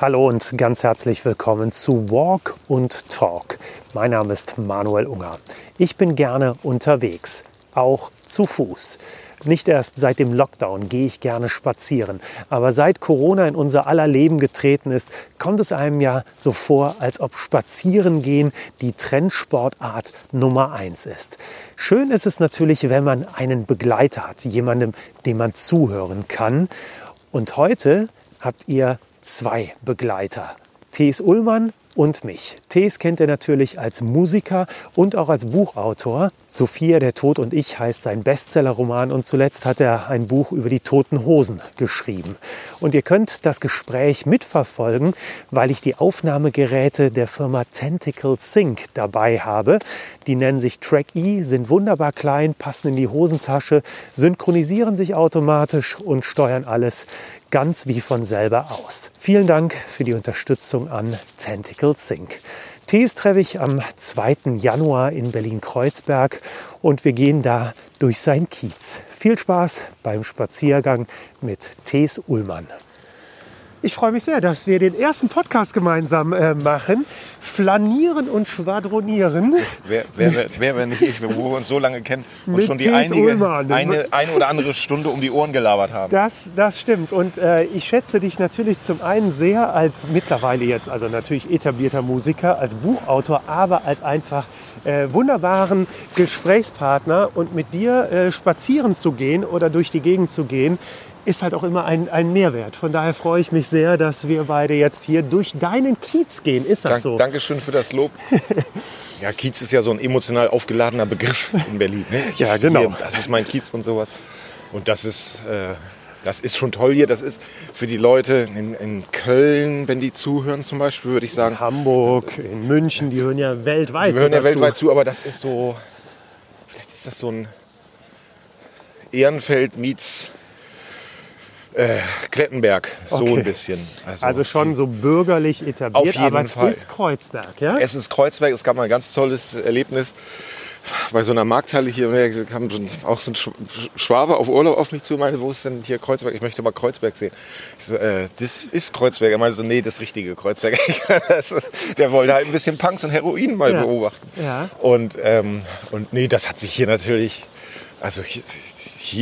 Hallo und ganz herzlich willkommen zu Walk und Talk. Mein Name ist Manuel Unger. Ich bin gerne unterwegs, auch zu Fuß. Nicht erst seit dem Lockdown gehe ich gerne spazieren, aber seit Corona in unser aller Leben getreten ist, kommt es einem ja so vor, als ob Spazierengehen die Trendsportart Nummer eins ist. Schön ist es natürlich, wenn man einen Begleiter hat, jemandem, dem man zuhören kann. Und heute habt ihr zwei Begleiter. T.S. Ullmann und mich. Tees kennt er natürlich als Musiker und auch als Buchautor. Sophia, der Tod und ich heißt sein Bestsellerroman und zuletzt hat er ein Buch über die toten Hosen geschrieben. Und ihr könnt das Gespräch mitverfolgen, weil ich die Aufnahmegeräte der Firma Tentacle Sync dabei habe. Die nennen sich Track E, sind wunderbar klein, passen in die Hosentasche, synchronisieren sich automatisch und steuern alles ganz wie von selber aus. Vielen Dank für die Unterstützung an Tentacle Sync. Tees treffe ich am 2. Januar in Berlin-Kreuzberg und wir gehen da durch sein Kiez. Viel Spaß beim Spaziergang mit Tees Ullmann. Ich freue mich sehr, dass wir den ersten Podcast gemeinsam äh, machen. Flanieren und schwadronieren. Wer, wer, wer, wer wenn nicht ich, wo wir uns so lange kennen und schon die einige, eine, eine oder andere Stunde um die Ohren gelabert haben. Das, das stimmt. Und äh, ich schätze dich natürlich zum einen sehr als mittlerweile jetzt, also natürlich etablierter Musiker, als Buchautor, aber als einfach äh, wunderbaren Gesprächspartner. Und mit dir äh, spazieren zu gehen oder durch die Gegend zu gehen, ist halt auch immer ein, ein Mehrwert. Von daher freue ich mich sehr, dass wir beide jetzt hier durch deinen Kiez gehen. Ist das Dank, so? Dankeschön für das Lob. ja, Kiez ist ja so ein emotional aufgeladener Begriff in Berlin. Ne? ja, genau. Hier, das ist mein Kiez und sowas. Und das ist, äh, das ist schon toll hier. Das ist für die Leute in, in Köln, wenn die zuhören zum Beispiel, würde ich sagen. In Hamburg, in München, die hören ja weltweit Die hören ja weltweit zu, aber das ist so, vielleicht ist das so ein Ehrenfeld meets äh, Klettenberg, so okay. ein bisschen. Also, also, schon so bürgerlich etabliert, auf jeden aber Fall. es ist Kreuzberg, ja? Es ist Kreuzberg, es gab mal ein ganz tolles Erlebnis bei so einer Markthalle hier kam auch so ein Schwabe auf Urlaub auf mich zu und meinte, wo ist denn hier Kreuzberg? Ich möchte mal Kreuzberg sehen. Ich so, äh, das ist Kreuzberg. Er meinte so, nee, das richtige Kreuzberg. der wollte halt ein bisschen Punks und Heroin mal ja. beobachten. Ja. Und, ähm, und nee, das hat sich hier natürlich, also hier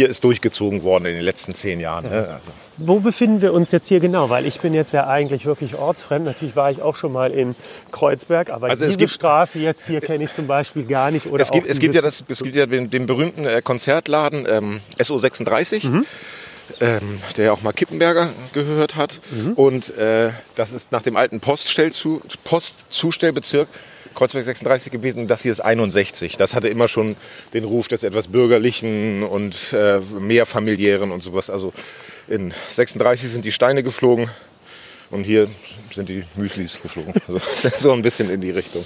ist durchgezogen worden in den letzten zehn Jahren. Ne? Also. Wo befinden wir uns jetzt hier genau? Weil ich bin jetzt ja eigentlich wirklich ortsfremd. Natürlich war ich auch schon mal in Kreuzberg, aber also diese gibt, Straße jetzt hier kenne ich zum Beispiel gar nicht. Oder es, gibt, es gibt ja, das, es gibt ja den, den berühmten äh, Konzertladen ähm, SO36. Mhm. Ähm, der ja auch mal Kippenberger gehört hat. Mhm. Und äh, das ist nach dem alten Postzustellbezirk Kreuzberg 36 gewesen, das hier ist 61. Das hatte immer schon den Ruf des etwas bürgerlichen und äh, mehr familiären und sowas. Also in 36 sind die Steine geflogen und hier sind die Müslis geflogen. Also so ein bisschen in die Richtung.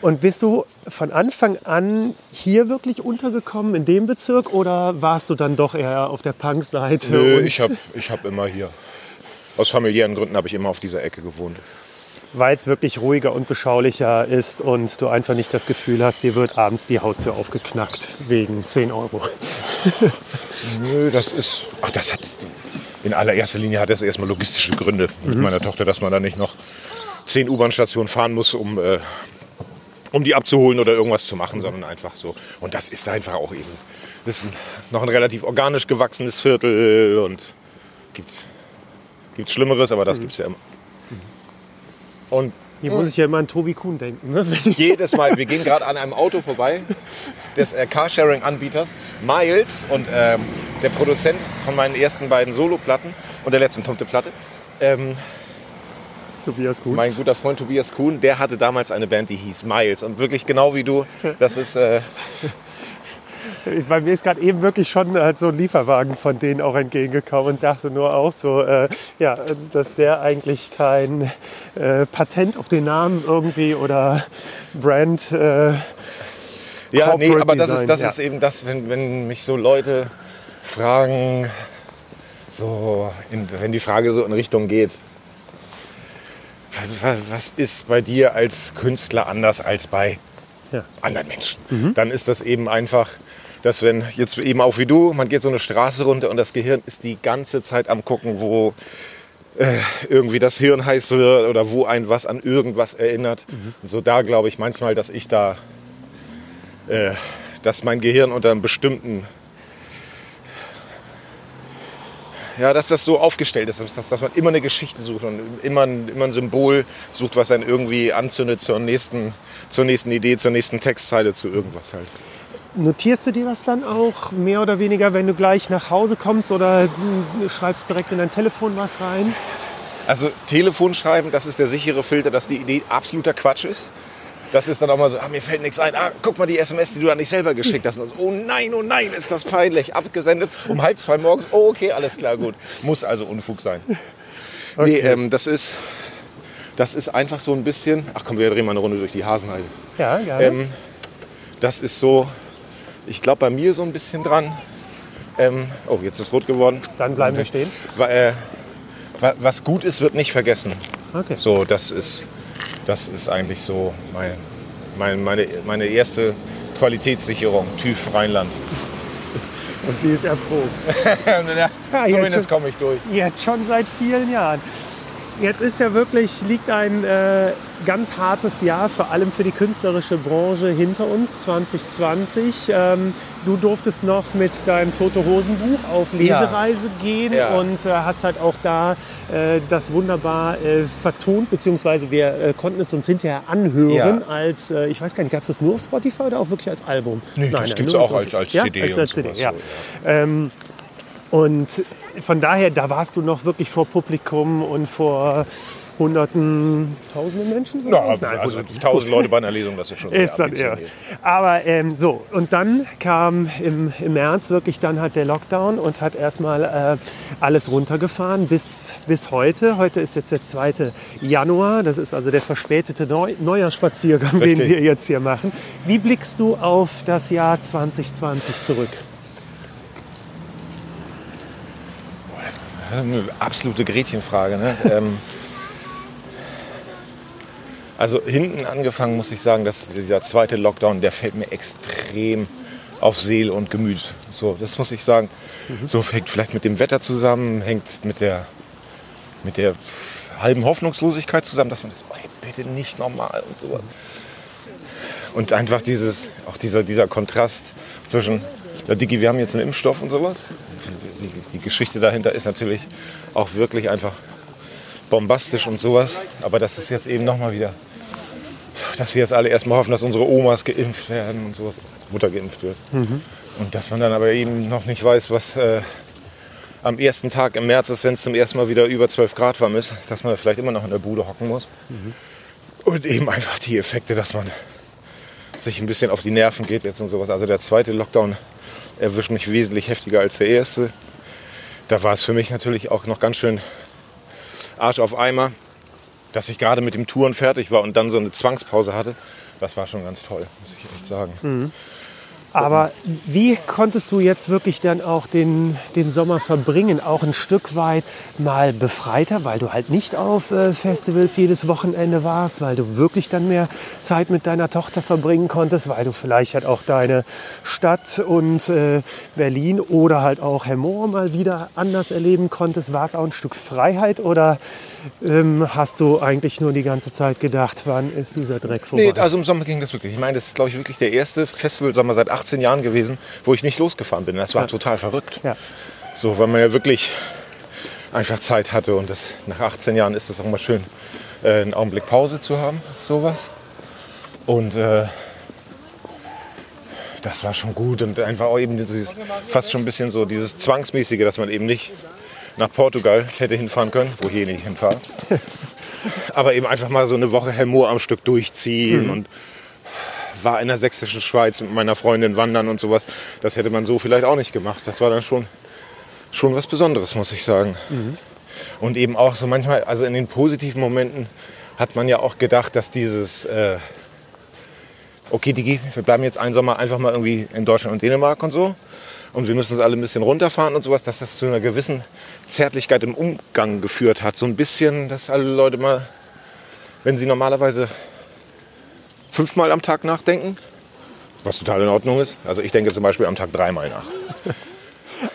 Und bist du von Anfang an hier wirklich untergekommen in dem Bezirk oder warst du dann doch eher auf der Punk-Seite? Nö, ich habe ich hab immer hier. Aus familiären Gründen habe ich immer auf dieser Ecke gewohnt weil es wirklich ruhiger und beschaulicher ist und du einfach nicht das Gefühl hast, dir wird abends die Haustür aufgeknackt wegen 10 Euro. Nö, das ist, ach, das hat, in allererster Linie hat das erstmal logistische Gründe mit mhm. meiner Tochter, dass man da nicht noch 10 U-Bahn-Stationen fahren muss, um, äh, um die abzuholen oder irgendwas zu machen, sondern einfach so. Und das ist einfach auch eben, das ist ein, noch ein relativ organisch gewachsenes Viertel und gibt, gibt Schlimmeres, aber das mhm. gibt es ja immer. Und hier muss ich ja immer an Tobi Kuhn denken. Ne? Jedes Mal. Wir gehen gerade an einem Auto vorbei des äh, Carsharing-Anbieters Miles und ähm, der Produzent von meinen ersten beiden Solo-Platten und der letzten Tomte-Platte. Ähm, Tobias Kuhn. Mein guter Freund Tobias Kuhn, der hatte damals eine Band, die hieß Miles. Und wirklich genau wie du, das ist äh, bei mir ist gerade eben wirklich schon halt so ein Lieferwagen von denen auch entgegengekommen und dachte nur auch so, äh, ja, dass der eigentlich kein äh, Patent auf den Namen irgendwie oder Brand. Äh, ja, nee, aber das ist, das ja. ist eben das, wenn, wenn mich so Leute fragen, so in, wenn die Frage so in Richtung geht, was, was ist bei dir als Künstler anders als bei ja. anderen Menschen? Mhm. Dann ist das eben einfach dass wenn jetzt eben auch wie du, man geht so eine Straße runter und das Gehirn ist die ganze Zeit am gucken, wo äh, irgendwie das Hirn heiß wird oder wo ein was an irgendwas erinnert. Und so da glaube ich manchmal, dass ich da, äh, dass mein Gehirn unter einem bestimmten, ja, dass das so aufgestellt ist, dass, dass man immer eine Geschichte sucht und immer ein, immer ein Symbol sucht, was einen irgendwie anzündet zur nächsten, zur nächsten Idee, zur nächsten Textzeile, zu irgendwas halt. Notierst du dir das dann auch mehr oder weniger, wenn du gleich nach Hause kommst oder du schreibst direkt in dein Telefon was rein? Also Telefon schreiben, das ist der sichere Filter, dass die Idee absoluter Quatsch ist. Das ist dann auch mal so, ah, mir fällt nichts ein. Ah, guck mal die SMS, die du an dich selber geschickt hast. Und so, oh nein, oh nein, ist das peinlich. Abgesendet um halb zwei morgens. Oh, okay, alles klar, gut. Muss also Unfug sein. Okay. Nee, ähm, das ist, das ist einfach so ein bisschen. Ach komm, wir drehen mal eine Runde durch die Hasenheide. Ja, gerne. Ähm, das ist so, ich glaube bei mir so ein bisschen dran. Ähm, oh, jetzt ist rot geworden. Dann bleiben wir stehen. Wa- äh, wa- Was gut ist, wird nicht vergessen. Okay. So, das ist, das ist eigentlich so mein, mein, meine, meine erste Qualitätssicherung, TÜV Rheinland. Und die ist erprobt. ja, jetzt zumindest komme ich durch. Jetzt schon seit vielen Jahren. Jetzt ist ja wirklich, liegt ein äh, ganz hartes Jahr, vor allem für die künstlerische Branche hinter uns, 2020. Ähm, du durftest noch mit deinem Tote Hosen Buch auf Ja. Lesereise gehen Ja. und äh, hast halt auch da äh, das wunderbar äh, vertont, beziehungsweise wir äh, konnten es uns hinterher anhören Ja. als, äh, ich weiß gar nicht, gab es das nur auf Spotify oder auch wirklich als Album? Nee, das gibt's nur auch als- als ja? CD Als, und als CD, ja. so, Ähm, und von daher, da warst du noch wirklich vor Publikum und vor hunderten, tausenden Menschen? Na, Nein, also hunderten. tausend Leute bei einer Lesung, das ist schon Ist dann eher. Aber ähm, so, und dann kam im, im März wirklich dann halt der Lockdown und hat erstmal äh, alles runtergefahren bis, bis heute. Heute ist jetzt der 2. Januar, das ist also der verspätete Neu Neujahrsspaziergang, den Richtig. wir jetzt hier machen. Wie blickst du auf das Jahr 2020 zurück? Eine absolute Gretchenfrage. Ne? ähm, also hinten angefangen muss ich sagen, dass dieser zweite Lockdown, der fällt mir extrem auf Seele und Gemüt. So, das muss ich sagen. So hängt vielleicht mit dem Wetter zusammen, hängt mit der, mit der halben Hoffnungslosigkeit zusammen, dass man das, oh, bitte nicht normal und so. Und einfach dieses, auch dieser, dieser Kontrast zwischen, ja, Digi, wir haben jetzt einen Impfstoff und sowas. Die, die Geschichte dahinter ist natürlich auch wirklich einfach bombastisch und sowas. Aber das ist jetzt eben nochmal wieder, dass wir jetzt alle erstmal hoffen, dass unsere Omas geimpft werden und sowas. Mutter geimpft wird. Und dass man dann aber eben noch nicht weiß, was äh, am ersten Tag im März ist, wenn es zum ersten Mal wieder über 12 Grad warm ist, dass man vielleicht immer noch in der Bude hocken muss. Und eben einfach die Effekte, dass man sich ein bisschen auf die Nerven geht jetzt und sowas. Also der zweite Lockdown erwischt mich wesentlich heftiger als der erste. Da war es für mich natürlich auch noch ganz schön Arsch auf Eimer, dass ich gerade mit dem Touren fertig war und dann so eine Zwangspause hatte. Das war schon ganz toll, muss ich echt sagen. Aber wie konntest du jetzt wirklich dann auch den, den Sommer verbringen? Auch ein Stück weit mal befreiter, weil du halt nicht auf äh, Festivals jedes Wochenende warst, weil du wirklich dann mehr Zeit mit deiner Tochter verbringen konntest, weil du vielleicht halt auch deine Stadt und äh, Berlin oder halt auch Hemmoor mal wieder anders erleben konntest. War es auch ein Stück Freiheit oder ähm, hast du eigentlich nur die ganze Zeit gedacht, wann ist dieser Dreck vorbei? Nee, also im Sommer ging das wirklich. Ich meine, das ist, glaube ich, wirklich der erste Festival-Sommer seit 18 Jahren gewesen, wo ich nicht losgefahren bin. Das war total verrückt. Ja. So, weil man ja wirklich einfach Zeit hatte. Und das, nach 18 Jahren ist es auch mal schön, äh, einen Augenblick Pause zu haben, sowas. Und äh, das war schon gut. Und einfach auch eben dieses, fast schon ein bisschen so dieses Zwangsmäßige, dass man eben nicht nach Portugal hätte hinfahren können, wo ich eh nicht hinfahre. Aber eben einfach mal so eine Woche Helmoor am Stück durchziehen und war in der sächsischen Schweiz mit meiner Freundin wandern und sowas. Das hätte man so vielleicht auch nicht gemacht. Das war dann schon, schon was Besonderes, muss ich sagen. Und eben auch so manchmal, also in den positiven Momenten hat man ja auch gedacht, dass dieses, äh, okay, Digi, wir bleiben jetzt einen Sommer einfach mal irgendwie in Deutschland und Dänemark und so. Und wir müssen uns alle ein bisschen runterfahren und sowas, dass das zu einer gewissen Zärtlichkeit im Umgang geführt hat. So ein bisschen, dass alle Leute mal, wenn sie normalerweise fünfmal am Tag nachdenken, was total in Ordnung ist. Also ich denke zum Beispiel am Tag dreimal nach.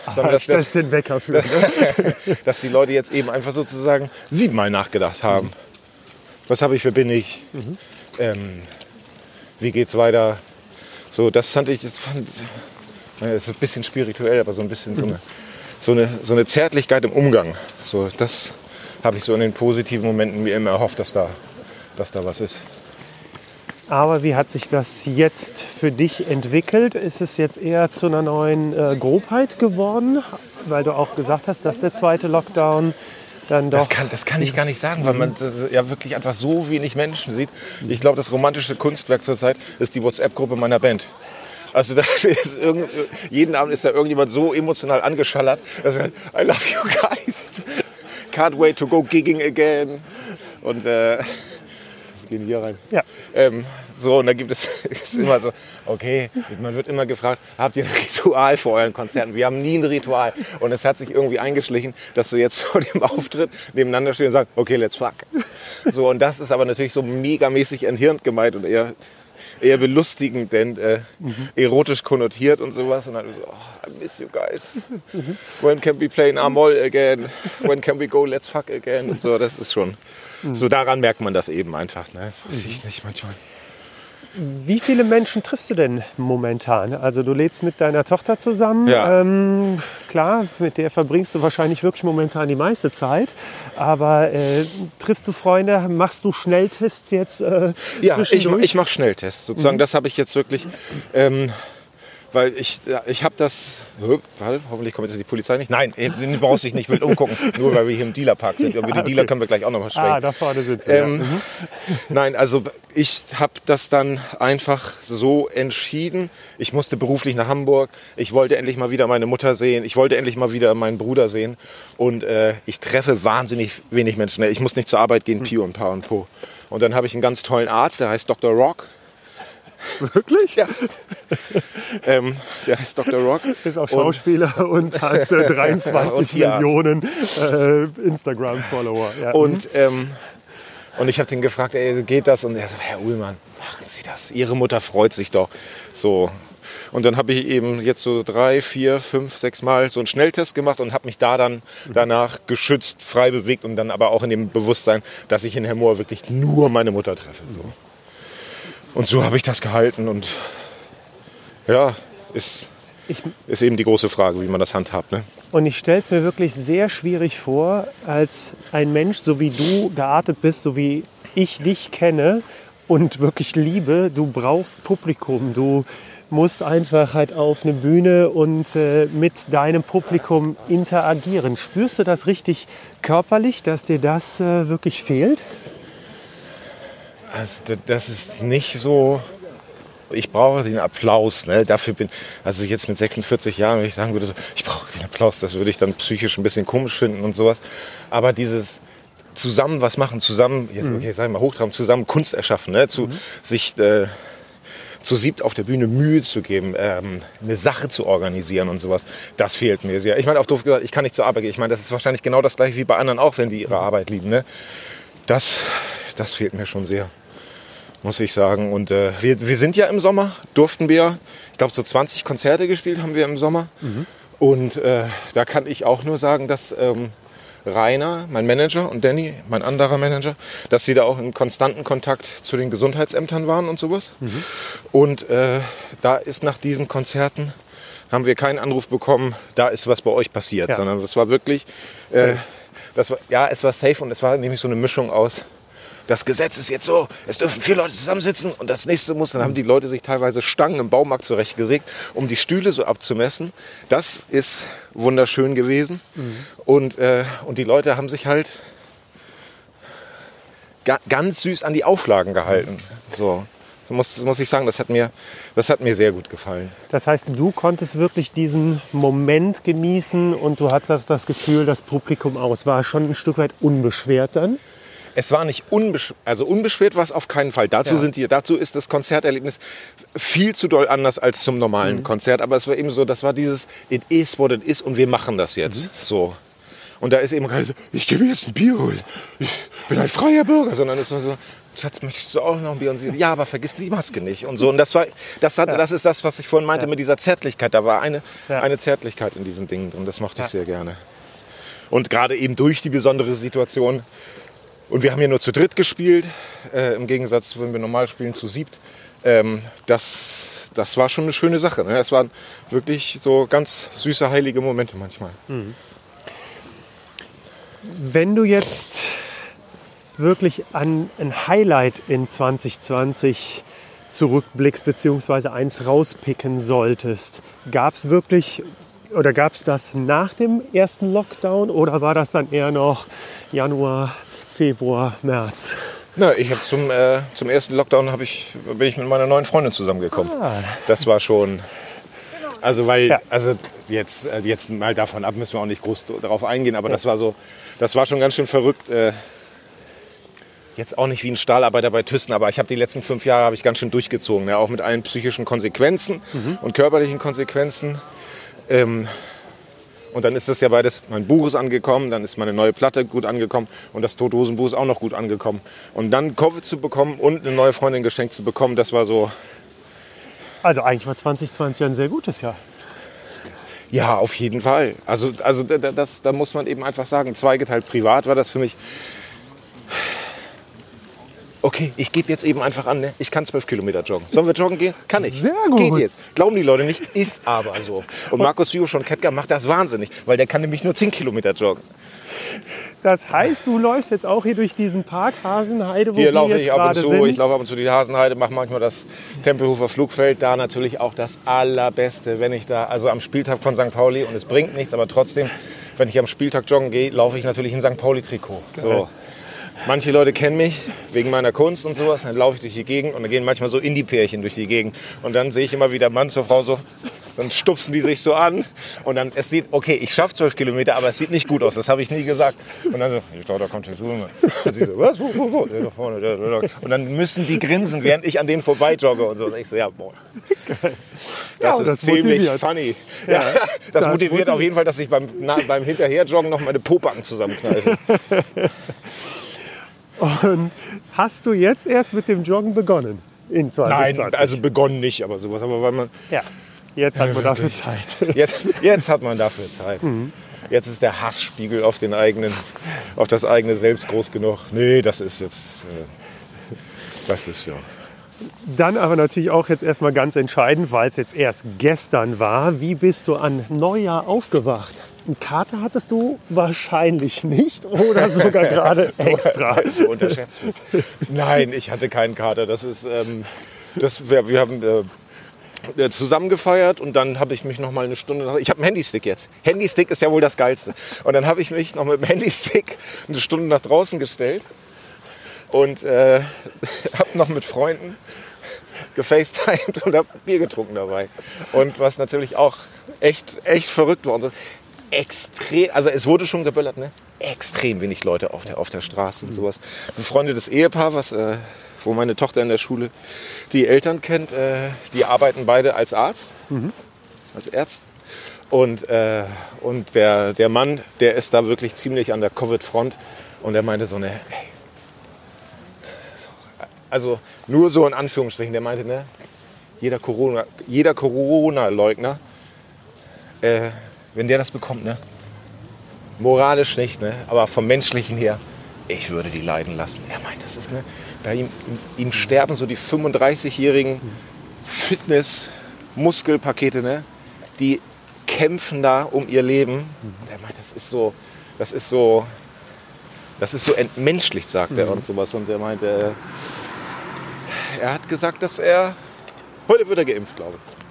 sondern dass, stellst den Wecker für. Ne? dass die Leute jetzt eben einfach sozusagen siebenmal nachgedacht haben. Was habe ich, wer bin ich? Ähm, wie geht's weiter? So, das fand ich, das fand, naja, das ist ein bisschen spirituell, aber so ein bisschen so eine, so eine, so eine Zärtlichkeit im Umgang. So, das habe ich so in den positiven Momenten mir immer erhofft, dass da, dass da was ist. Aber wie hat sich das jetzt für dich entwickelt? Ist es jetzt eher zu einer neuen äh, Grobheit geworden? Weil du auch gesagt hast, dass der zweite Lockdown dann doch. Das kann, das kann ich gar nicht sagen, weil man das ja wirklich einfach so wenig Menschen sieht. Ich glaube, das romantische Kunstwerk zurzeit ist die WhatsApp-Gruppe meiner Band. Also da ist irgend, jeden Abend ist da irgendjemand so emotional angeschallert, dass er I love you guys. Can't wait to go gigging again. Und äh, gehen hier rein. Ja. Ähm, so, und dann gibt es ist immer so, okay, man wird immer gefragt, habt ihr ein Ritual vor euren Konzerten? Wir haben nie ein Ritual. Und es hat sich irgendwie eingeschlichen, dass du jetzt vor dem Auftritt nebeneinander stehen und sagst, okay, let's fuck. So, und das ist aber natürlich so megamäßig enthirnt gemeint und eher, eher belustigend, denn äh, erotisch konnotiert und sowas. Und dann so, oh, I miss you guys. When can we play in A-Moll again? When can we go let's fuck again? Und so, das ist schon, so daran merkt man das eben einfach. Ne? Weiß ich nicht manchmal. Wie viele Menschen triffst du denn momentan? Also du lebst mit deiner Tochter zusammen. Ja. Ähm, klar, mit der verbringst du wahrscheinlich wirklich momentan die meiste Zeit. Aber äh, triffst du Freunde? Machst du Schnelltests jetzt äh, Ja, ich, ich mache Schnelltests. Sozusagen, das habe ich jetzt wirklich, ähm, weil ich, ja, ich habe das. Warte, hoffentlich kommt jetzt die Polizei nicht. Nein, den brauchst du dich nicht wild umgucken, nur weil wir hier im Dealerpark sind. Über die Dealer können wir gleich auch noch mal sprechen. ah, da vorne sitzen Ähm, ja. Mhm. Nein, also ich habe das dann einfach so entschieden. Ich musste beruflich nach Hamburg. Ich wollte endlich mal wieder meine Mutter sehen. Ich wollte endlich mal wieder meinen Bruder sehen. Und äh, ich treffe wahnsinnig wenig Menschen. Ich muss nicht zur Arbeit gehen, Pio und Pa und Po. Und dann habe ich einen ganz tollen Arzt, der heißt Dr. Rock. Wirklich? Ja. ähm, der heißt Dr. Rock. Ist auch Schauspieler und, hat äh, 23 Und Tierarzt. Millionen äh, Instagram-Follower. Ja. Und, ähm, und ich habe den gefragt, ey, geht das? Und er so, Herr Uhlmann, machen Sie das. Ihre Mutter freut sich doch. So. Und dann habe ich eben jetzt so drei, vier, fünf, sechs Mal so einen Schnelltest gemacht und habe mich da dann danach geschützt, frei bewegt und dann aber auch in dem Bewusstsein, dass ich in Herr Moor wirklich nur meine Mutter treffe. So. Und so habe ich das gehalten und ja, ist, ich, ist eben die große Frage, wie man das handhabt. Ne? Und ich stelle es mir wirklich sehr schwierig vor, als ein Mensch, so wie du geartet bist, so wie ich dich kenne und wirklich liebe, du brauchst Publikum. Du musst einfach halt auf eine Bühne und äh, mit deinem Publikum interagieren. Spürst du das richtig körperlich, dass dir das äh, wirklich fehlt? Also das ist nicht so. Ich brauche den Applaus. Ne? Dafür bin, also jetzt mit 46 Jahren, wenn ich sagen würde, so, ich brauche den Applaus, das würde ich dann psychisch ein bisschen komisch finden und sowas. Aber dieses zusammen was machen, zusammen, jetzt okay, sag ich mal hochtrabend, zusammen Kunst erschaffen, ne? zu sich äh, zu siebt auf der Bühne Mühe zu geben, ähm, eine Sache zu organisieren und sowas, das fehlt mir sehr. Ich meine, auf doof gesagt, ich kann nicht zur Arbeit gehen. Ich meine, das ist wahrscheinlich genau das gleiche wie bei anderen auch, wenn die ihre Arbeit lieben. Ne? Das, das fehlt mir schon sehr, muss ich sagen. Und äh, wir, wir sind ja im Sommer, durften wir, ich glaube, so 20 Konzerte gespielt haben wir im Sommer. Und äh, da kann ich auch nur sagen, dass ähm, Rainer, mein Manager, und Danny, mein anderer Manager, dass sie da auch in konstanten Kontakt zu den Gesundheitsämtern waren und sowas. Und äh, da ist nach diesen Konzerten haben wir keinen Anruf bekommen, da ist was bei euch passiert, Ja. sondern das war wirklich, äh, das war, ja, es war safe und es war nämlich so eine Mischung aus, das Gesetz ist jetzt so, es dürfen vier Leute zusammensitzen und das nächste muss, dann haben die Leute sich teilweise Stangen im Baumarkt zurechtgesägt, um die Stühle so abzumessen. Das ist wunderschön gewesen. Und, äh, und die Leute haben sich halt ga ganz süß an die Auflagen gehalten. So. So Muss, muss ich sagen, das hat, mir, das hat mir sehr gut gefallen. Das heißt, du konntest wirklich diesen Moment genießen und du hattest das Gefühl, das Publikum aus war schon ein Stück weit unbeschwert dann. Es war nicht unbeschwert, also unbeschwert war es auf keinen Fall. Dazu, Ja. sind die, dazu ist das Konzerterlebnis viel zu doll anders als zum normalen Mhm. Konzert. Aber es war eben so, das war dieses, it is what it is und wir machen das jetzt. Mhm. So. Und da ist eben keine so, ich gebe jetzt ein Bier holen. Ich bin ein freier Bürger, sondern es nur so, Schatz, möchtest du auch noch ein Bier? Und sie, ja, aber vergiss die Maske nicht. Und so. Und das war, das hat, Ja. das ist das, was ich vorhin meinte Ja. mit dieser Zärtlichkeit. Da war eine, Ja. eine Zärtlichkeit in diesen Dingen drin. Das mochte ich sehr gerne. Und gerade eben durch die besondere Situation. Und wir haben ja nur zu dritt gespielt, äh, im Gegensatz zu, wenn wir normal spielen, zu siebt. Ähm, das, das war schon eine schöne Sache. Ne? Es waren wirklich so ganz süße, heilige Momente manchmal. Wenn du jetzt wirklich an ein Highlight in 2020 zurückblickst, beziehungsweise eins rauspicken solltest, gab es wirklich oder gab es das nach dem ersten Lockdown oder war das dann eher noch Januar, Februar, März? Na, ich habe zum, äh, zum ersten Lockdown hab ich, bin ich mit meiner neuen Freundin zusammengekommen. Ah. Das war schon. Also weil, Ja. also jetzt, äh, jetzt mal davon ab, müssen wir auch nicht groß darauf eingehen, aber das war so, das war schon ganz schön verrückt. Äh, jetzt auch nicht wie ein Stahlarbeiter bei Thyssen, aber ich habe die letzten fünf Jahre habe ich ganz schön durchgezogen, ne? auch mit allen psychischen Konsequenzen und körperlichen Konsequenzen. Ähm, und dann ist das ja beides, mein Buch ist angekommen, dann ist meine neue Platte gut angekommen und das Todosenbuch ist auch noch gut angekommen. Und dann Covid zu bekommen und eine neue Freundin geschenkt zu bekommen, das war so, Also eigentlich war 2020 ein sehr gutes Jahr. ja, auf jeden Fall. Also, also da- da- das, da muss man eben einfach sagen, zweigeteilt privat war das für mich. Okay, ich gebe jetzt eben einfach an, ne? ich kann zwölf Kilometer joggen. Sollen wir joggen gehen? Kann ich. Sehr gut. Geht jetzt. Glauben die Leute nicht, ist aber so. Und Markus Juro schon Kettger macht das wahnsinnig, weil der kann nämlich nur zehn Kilometer joggen. Das heißt, du läufst jetzt auch hier durch diesen Park Hasenheide, wo Hier wir laufe jetzt ich ab und gerade zu, sind. ich laufe ab und zu die Hasenheide, mache manchmal das Tempelhofer Flugfeld. Da natürlich auch das Allerbeste, wenn ich da, also am Spieltag von St. Pauli und es bringt nichts, aber trotzdem, wenn ich am Spieltag joggen gehe, laufe ich natürlich in St. Pauli-Trikot. So. Manche Leute kennen mich wegen meiner Kunst und sowas. Dann laufe ich durch die Gegend und dann gehen manchmal so Indie-Pärchen durch die Gegend. Und dann sehe ich immer wieder Mann zur Frau so, dann stupsen die sich so an. Und dann, es sieht, okay, ich schaffe zwölf Kilometer, aber es sieht nicht gut aus. Das habe ich nie gesagt. Und dann so, ich glaube, da kommt der Zoom. Und sie so, was, wo, wo, wo? Ja, da vorne, da, da, da. Und dann müssen die grinsen, während ich an denen vorbeijogge und so. Und ich so, ja, boah. Das und ist das ziemlich motiviert. funny. Ja, das, das motiviert motiviert. auf jeden Fall, dass ich beim, na, beim Hinterherjoggen noch meine Pobacken zusammenkneife. Und hast du jetzt erst mit dem Joggen begonnen in 2020? Nein, also begonnen nicht, aber sowas. Aber weil man, ja, jetzt hat man dafür Zeit. jetzt, jetzt hat man dafür Zeit. Jetzt ist der Hassspiegel auf, den eigenen, auf das eigene Selbst groß genug. Nee, das ist jetzt. Äh, das ist ja. Dann aber natürlich auch jetzt erstmal ganz entscheidend, weil es jetzt erst gestern war. Wie bist du an Neujahr aufgewacht? Eine Karte hattest du wahrscheinlich nicht oder sogar gerade extra. So unterschätzt wird. Nein, ich hatte keinen Kater. Das ist. Ähm, das, wir, wir haben. Äh, zusammen gefeiert und dann habe ich mich noch mal eine Stunde nach, ich habe einen Handystick jetzt. Handystick ist ja wohl das geilste. Und dann habe ich mich noch mit dem Handystick eine Stunde nach draußen gestellt und äh, habe noch mit Freunden gefacetimed und habe Bier getrunken dabei. Und was natürlich auch echt echt verrückt war und so extrem, also es wurde schon geböllert, ne? Extrem wenig Leute auf der, auf der Straße und sowas. Ein befreundetes Ehepaar, was, äh, wo meine Tochter in der Schule die Eltern kennt, äh, die arbeiten beide als Arzt, als Ärzte. Und, äh, und der, der Mann, der ist da wirklich ziemlich an der Covid-Front und er meinte so, ne, ey, also nur so in Anführungsstrichen, der meinte, ne, jeder Corona, jeder Corona-Leugner, äh, wenn der das bekommt, ne, moralisch nicht, ne, aber vom menschlichen her, ich würde die leiden lassen. Er meint, das ist ne, bei ihm, ihm sterben so die 35-jährigen Fitness-Muskelpakete, ne, die kämpfen da um ihr Leben. Und er meint, das ist so, das ist so, das ist so entmenschlicht, sagt er und sowas. Und er meinte, äh, er hat gesagt, dass er heute wird er geimpft, glaube ich.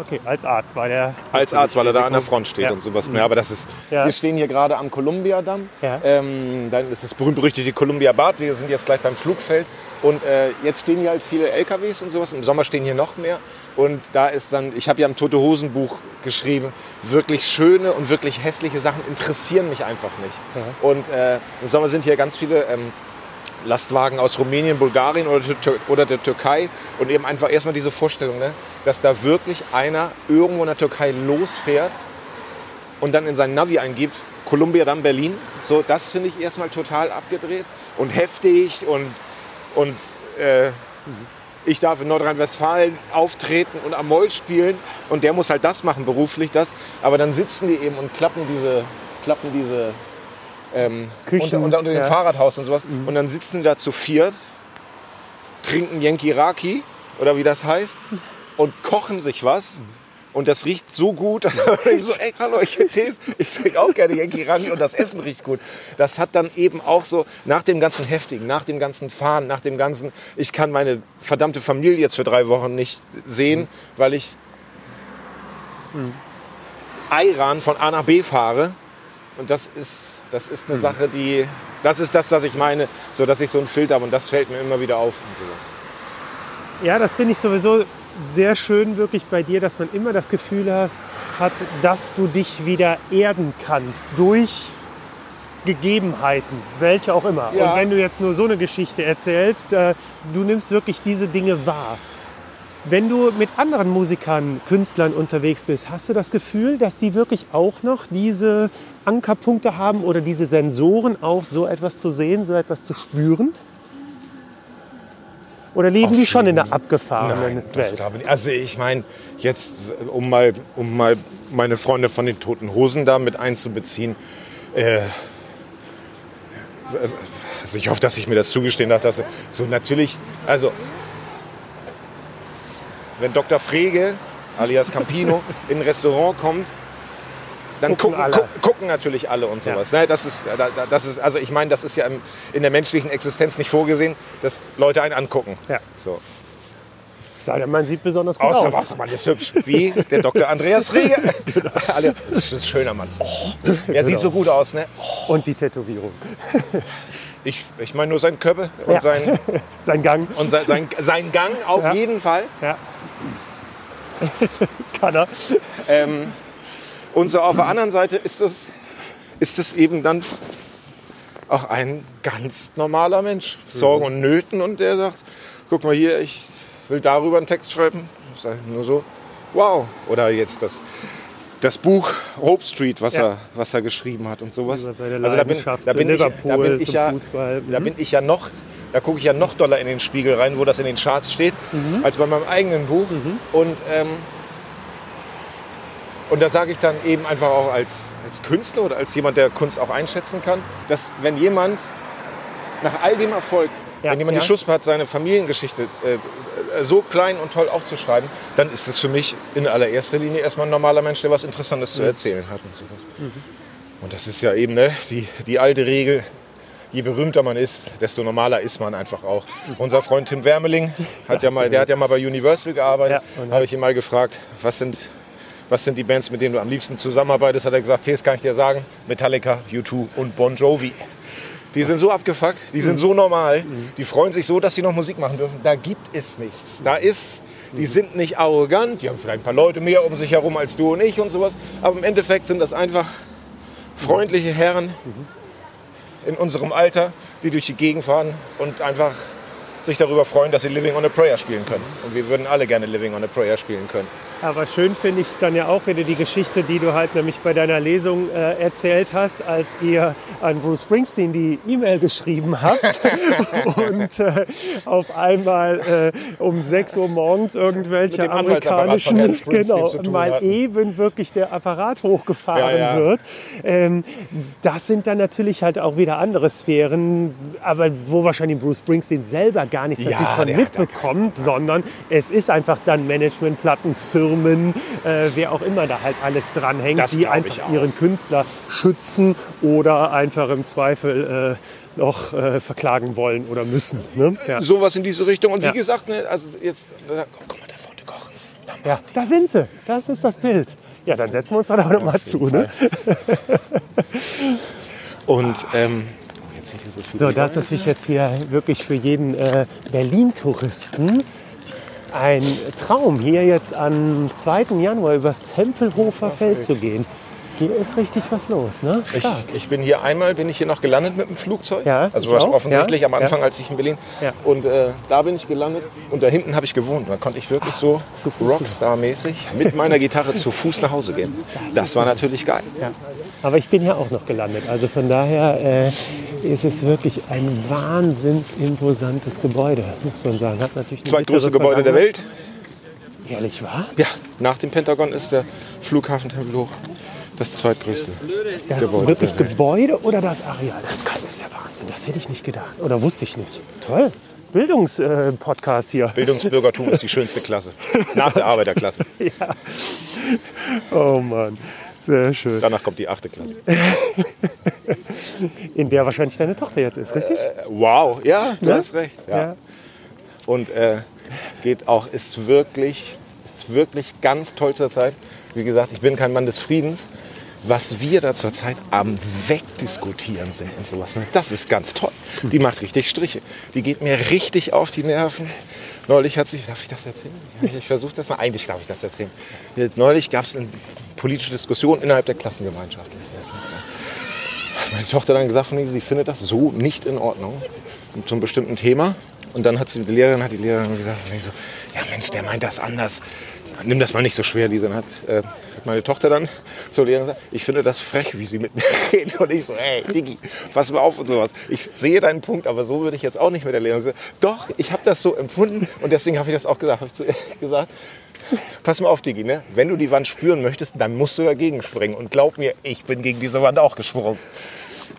Okay, als Arzt war der. Als Arzt, weil er da an der Front steht Ja. und sowas. Ja, aber das ist, Ja. wir stehen hier gerade am Columbia-Damm. Ja. Ähm, dann ist das berühmt-berüchtigte Columbia-Bad. Wir sind jetzt gleich beim Flugfeld. Und äh, jetzt stehen hier halt viele LKWs und sowas. Im Sommer stehen hier noch mehr. Und da ist dann, ich habe ja im Tote Hosen Buch geschrieben, wirklich schöne und wirklich hässliche Sachen interessieren mich einfach nicht. Und äh, im Sommer sind hier ganz viele ähm, Lastwagen aus Rumänien, Bulgarien oder, oder der Türkei und eben einfach erstmal diese Vorstellung, ne, dass da wirklich einer irgendwo in der Türkei losfährt und dann in sein Navi eingibt, Columbia, dann Berlin. So, das finde ich erstmal total abgedreht und heftig und, und äh, ich darf in Nordrhein-Westfalen auftreten und am Moll spielen und der muss halt das machen, beruflich das. Aber dann sitzen die eben und klappen diese, klappen diese ähm, Küchen, unter, unter, unter dem. Fahrradhaus und sowas. Und dann sitzen die da zu viert, trinken Yankee Raki oder wie das heißt und kochen sich was. Und das riecht so gut. ich so, ey, hallo, ich, ich trinke auch gerne Yankee Raki und das Essen riecht gut. Das hat dann eben auch so, nach dem ganzen Heftigen, nach dem ganzen Fahren, nach dem ganzen, ich kann meine verdammte Familie jetzt für drei Wochen nicht sehen, weil ich Iran von A nach B fahre. Und das ist, das ist eine Sache, die, das ist das, was ich meine, so dass ich so einen Filter habe und das fällt mir immer wieder auf. Ja, das finde ich sowieso sehr schön wirklich bei dir, dass man immer das Gefühl hast, hat, dass du dich wieder erden kannst durch Gegebenheiten, welche auch immer. Ja. Und wenn du jetzt nur so eine Geschichte erzählst, äh, du nimmst wirklich diese Dinge wahr. Wenn du mit anderen Musikern, Künstlern unterwegs bist, hast du das Gefühl, dass die wirklich auch noch diese Ankerpunkte haben oder diese Sensoren auch so etwas zu sehen, so etwas zu spüren? Oder leben Auf die schon in der abgefahrenen das Welt? glaube ich nicht. Also ich meine, jetzt um mal, um mal meine Freunde von den Toten Hosen da mit einzubeziehen, äh, also ich hoffe, dass ich mir das zugestehen darf, dass so natürlich, also wenn Dr. Frege alias Campino in ein Restaurant kommt, dann Gucken gucken, gu- gucken natürlich alle und sowas. Ne? Das ist, da- da- das ist, also ich meine, das ist ja im, in der menschlichen Existenz nicht vorgesehen, dass Leute einen angucken. Ja. So. Sei denn, man sieht besonders gut Außer aus. Wassermann ist hübsch. Wie der Dr. Andreas Rege. Alle, das ist ein schöner Mann. Oh, er sieht so gut aus, ne? Und die Tätowierung. Ich, ich meine nur sein Köppe und, Ja. sein, Sein Gang. und sein, sein, sein Gang auf Ja. jeden Fall. Ja. Kann er. Ähm, und so auf der anderen Seite ist das, ist das eben dann auch ein ganz normaler Mensch. Sorgen und Nöten und der sagt, guck mal hier, ich will darüber einen Text schreiben. Ich sage nur so, wow. Oder jetzt das, das Buch Hope Street, was, Ja. er, was er geschrieben hat und sowas. Also da bin, da bin ich, da bin ich ja, Fußball. Da Mhm. bin ich ja noch, da gucke ich ja noch doller in den Spiegel rein, wo das in den Charts steht, Mhm. als bei meinem eigenen Buch. Und, ähm, und da sage ich dann eben einfach auch als, als Künstler oder als jemand, der Kunst auch einschätzen kann, dass wenn jemand nach all dem Erfolg, Ja, wenn jemand ja. die Chance hat, seine Familiengeschichte äh, äh, so klein und toll aufzuschreiben, dann ist das für mich in allererster Linie erstmal ein normaler Mensch, der was Interessantes zu erzählen hat. Und, sowas. und das ist ja eben ne, die, die alte Regel, je berühmter man ist, desto normaler ist man einfach auch. Unser Freund Tim Wermeling, hat ja mal, der hat ja mal bei Universal gearbeitet, Ja, habe ich ihn mal gefragt, was sind, was sind die Bands, mit denen du am liebsten zusammenarbeitest, hat er gesagt, das kann ich dir sagen, Metallica, U2 und Bon Jovi. Die sind so abgefuckt, die sind so normal, die freuen sich so, dass sie noch Musik machen dürfen. Da gibt es nichts. Da ist, die sind nicht arrogant, die haben vielleicht ein paar Leute mehr um sich herum als du und ich und sowas. Aber im Endeffekt sind das einfach freundliche Herren in unserem Alter, die durch die Gegend fahren und einfach sich darüber freuen, dass sie Living on a Prayer spielen können. Und wir würden alle gerne Living on a Prayer spielen können. Aber schön finde ich dann ja auch wieder die Geschichte, die du halt nämlich bei deiner Lesung äh, erzählt hast, als ihr an Bruce Springsteen die E-Mail geschrieben habt und äh, auf einmal äh, um 6 Uhr morgens irgendwelche amerikanischen, genau, mal hatten. eben wirklich der Apparat hochgefahren Ja, ja. wird. Ähm, das sind dann natürlich halt auch wieder andere Sphären, aber wo wahrscheinlich Bruce Springsteen selber gar nichts Ja, natürlich von mitbekommt, sondern es ist einfach dann Managementplatten, Firmen, äh, wer auch immer da halt alles dranhängt, Das die einfach ihren Künstler schützen oder einfach im Zweifel äh, noch äh, verklagen wollen oder müssen. Ne? Ja. Sowas in diese Richtung. Und wie Ja. gesagt, ne, also jetzt, oh, guck mal, da vorne kochen sie. Da ja, da sind sie. Das ist das Bild. Ja, dann setzen wir uns da doch noch mal zu. Ne? Und ähm, so So, das ist natürlich jetzt hier wirklich für jeden äh, Berlin-Touristen ein Traum, hier jetzt am 2. Januar übers Tempelhofer Feld zu gehen. Hier ist richtig was los, ne? Ich, ich bin hier einmal, bin ich hier noch gelandet mit dem Flugzeug. Ja, also auch. offensichtlich Ja, am Anfang, ja. als ich in Berlin. Ja. Und äh, da bin ich gelandet und da hinten habe ich gewohnt. Da konnte ich wirklich so Rockstar-mäßig mit meiner Gitarre zu Fuß nach Hause gehen. Das war natürlich geil. Ja. Aber ich bin ja auch noch gelandet. Also von daher äh, ist es wirklich ein wahnsinns imposantes Gebäude, muss man sagen. Hat natürlich Zweitgrößte Gebäude der Welt. Ehrlich wahr? Ja, nach dem Pentagon ist der Flughafen Tempelhof das zweitgrößte. Das Gebäude wirklich. Gebäude oder das Areal? Das kann- ist ja Wahnsinn. Das hätte ich nicht gedacht. Oder wusste ich nicht. Toll. Bildungspodcast hier. Bildungsbürgertum ist die schönste Klasse. Nach der Arbeiterklasse. Oh Mann. Sehr schön. Danach kommt die achte Klasse. In der wahrscheinlich deine Tochter jetzt ist, richtig? Äh, Wow, ja, du Ja? hast recht. Ja. ja. Und äh, geht auch, ist wirklich, ist wirklich ganz toll zur Zeit. Wie gesagt, ich bin kein Mann des Friedens. Was wir da zurzeit am Wegdiskutieren sind und sowas, ne? das ist ganz toll. Die macht richtig Striche. Die geht mir richtig auf die Nerven. Neulich hat sich, darf ich das erzählen? Ich versuche das mal, eigentlich darf ich das erzählen. Neulich gab es eine politische Diskussion innerhalb der Klassengemeinschaft. Meine Tochter dann gesagt, sie findet das so nicht in Ordnung zum bestimmten Thema. Und dann hat sie die Lehrerin, hat die Lehrerin gesagt, so, ja Mensch, der meint das anders. Nimm das mal nicht so schwer, Lisa. Dann hat, äh, meine Tochter dann zur Lehrerin ich finde das frech, wie sie mit mir redet. Und ich so, ey, Digi, pass mal auf und sowas. Ich sehe deinen Punkt, aber so würde ich jetzt auch nicht mit der Lehrerin sagen. Doch, ich habe das so empfunden und deswegen habe ich das auch gesagt. Habe ich zu ihr gesagt, pass mal auf, Digi, ne? wenn du die Wand spüren möchtest, dann musst du dagegen springen. Und glaub mir, ich bin gegen diese Wand auch gesprungen.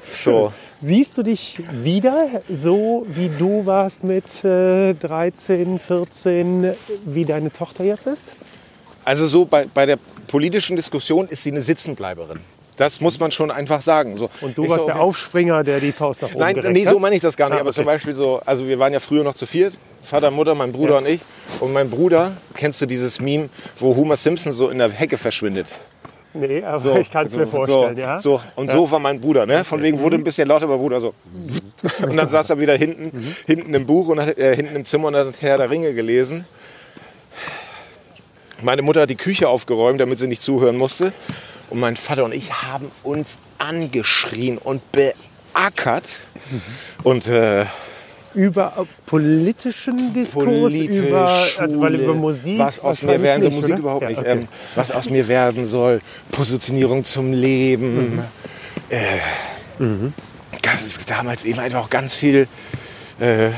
So. Siehst du dich wieder so, wie du warst mit äh, 13, 14, wie deine Tochter jetzt ist? Also so bei, bei der politischen Diskussion ist sie eine Sitzenbleiberin. Das muss man schon einfach sagen. So, Und du warst so, der. Aufspringer, der die Faust nach oben Nein, nee, hat? so meine ich das gar nicht. Ah, Aber okay. zum Beispiel so, also wir waren ja früher noch zu viert. Vater, Mutter, mein Bruder Ja. und ich. Und mein Bruder, kennst du dieses Meme, wo Homer Simpson so in der Hecke verschwindet? Nee, aber ich kann es mir so, vorstellen, ja. So, und so war mein Bruder. Ne? Von wegen wurde ein bisschen lauter, mein Bruder so. Und dann saß er wieder hinten, hinten im Buch und hat, äh, hinten im Zimmer und hat Herr der Ringe gelesen. Meine Mutter hat die Küche aufgeräumt, damit sie nicht zuhören musste. Und mein Vater und ich haben uns angeschrien und beackert. Und äh, Über politischen Diskurs, Politisch, über, also weil über Musik. Was aus mir wahrscheinlich werden soll, Musik oder? überhaupt Ja, nicht. okay. Ähm, was aus mir werden soll, Positionierung zum Leben. Mhm. Äh, ganz- Damals eben einfach auch ganz viel äh,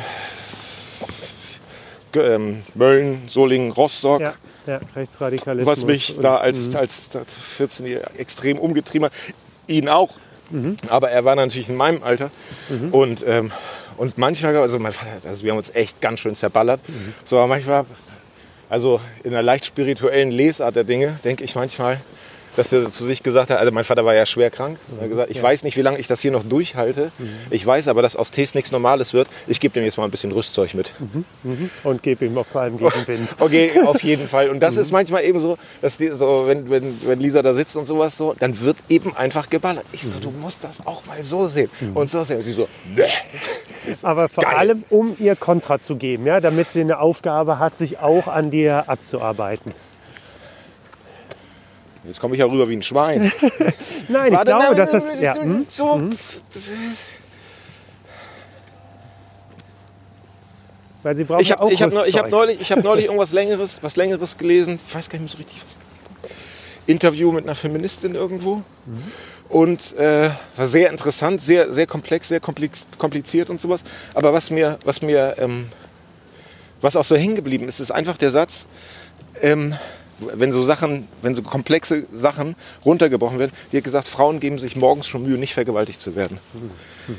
ähm, Mölln, Solingen, Rostock. ja, ja, Rechtsradikalismus. was mich da als, als 14-Jähriger extrem umgetrieben hat. Ihn auch. Aber er war natürlich in meinem Alter. Und, ähm, und manchmal, also mein Vater, also wir haben uns echt ganz schön zerballert. So, aber manchmal, also in einer leicht spirituellen Lesart der Dinge, denke ich manchmal, dass er zu sich gesagt hat, also mein Vater war ja schwer krank. Er hat gesagt, ich weiß nicht, wie lange ich das hier noch durchhalte. Ich weiß aber, dass aus Tees nichts Normales wird. Ich gebe dem jetzt mal ein bisschen Rüstzeug mit. Und gebe ihm vor allem gegen Wind. Okay, auf jeden Fall. Und das ist manchmal eben so, dass die, so, wenn, wenn, wenn Lisa da sitzt und sowas so, dann wird eben einfach geballert. Ich so, du musst das auch mal so sehen und so sehen. Und sie so, ne. Aber vor Geil. allem, um ihr Kontra zu geben, ja, damit sie eine Aufgabe hat, sich auch an dir abzuarbeiten. Jetzt komme ich ja rüber wie ein Schwein. Nein, ich Warte, glaube, nein, dass das. Ja, hm? so, das ist- Weil sie brauchen Ich ja habe auch ich hab, ich hab neulich, ich hab neulich irgendwas Längeres, was Längeres gelesen. Ich weiß gar nicht mehr so richtig was. Interview mit einer Feministin irgendwo. Und äh, war sehr interessant, sehr, sehr komplex, sehr kompliziert und sowas. Aber was mir, was mir, ähm, was auch so hängen geblieben ist, ist einfach der Satz, ähm, wenn so Sachen, wenn so komplexe Sachen runtergebrochen werden, die hat gesagt, Frauen geben sich morgens schon Mühe, nicht vergewaltigt zu werden.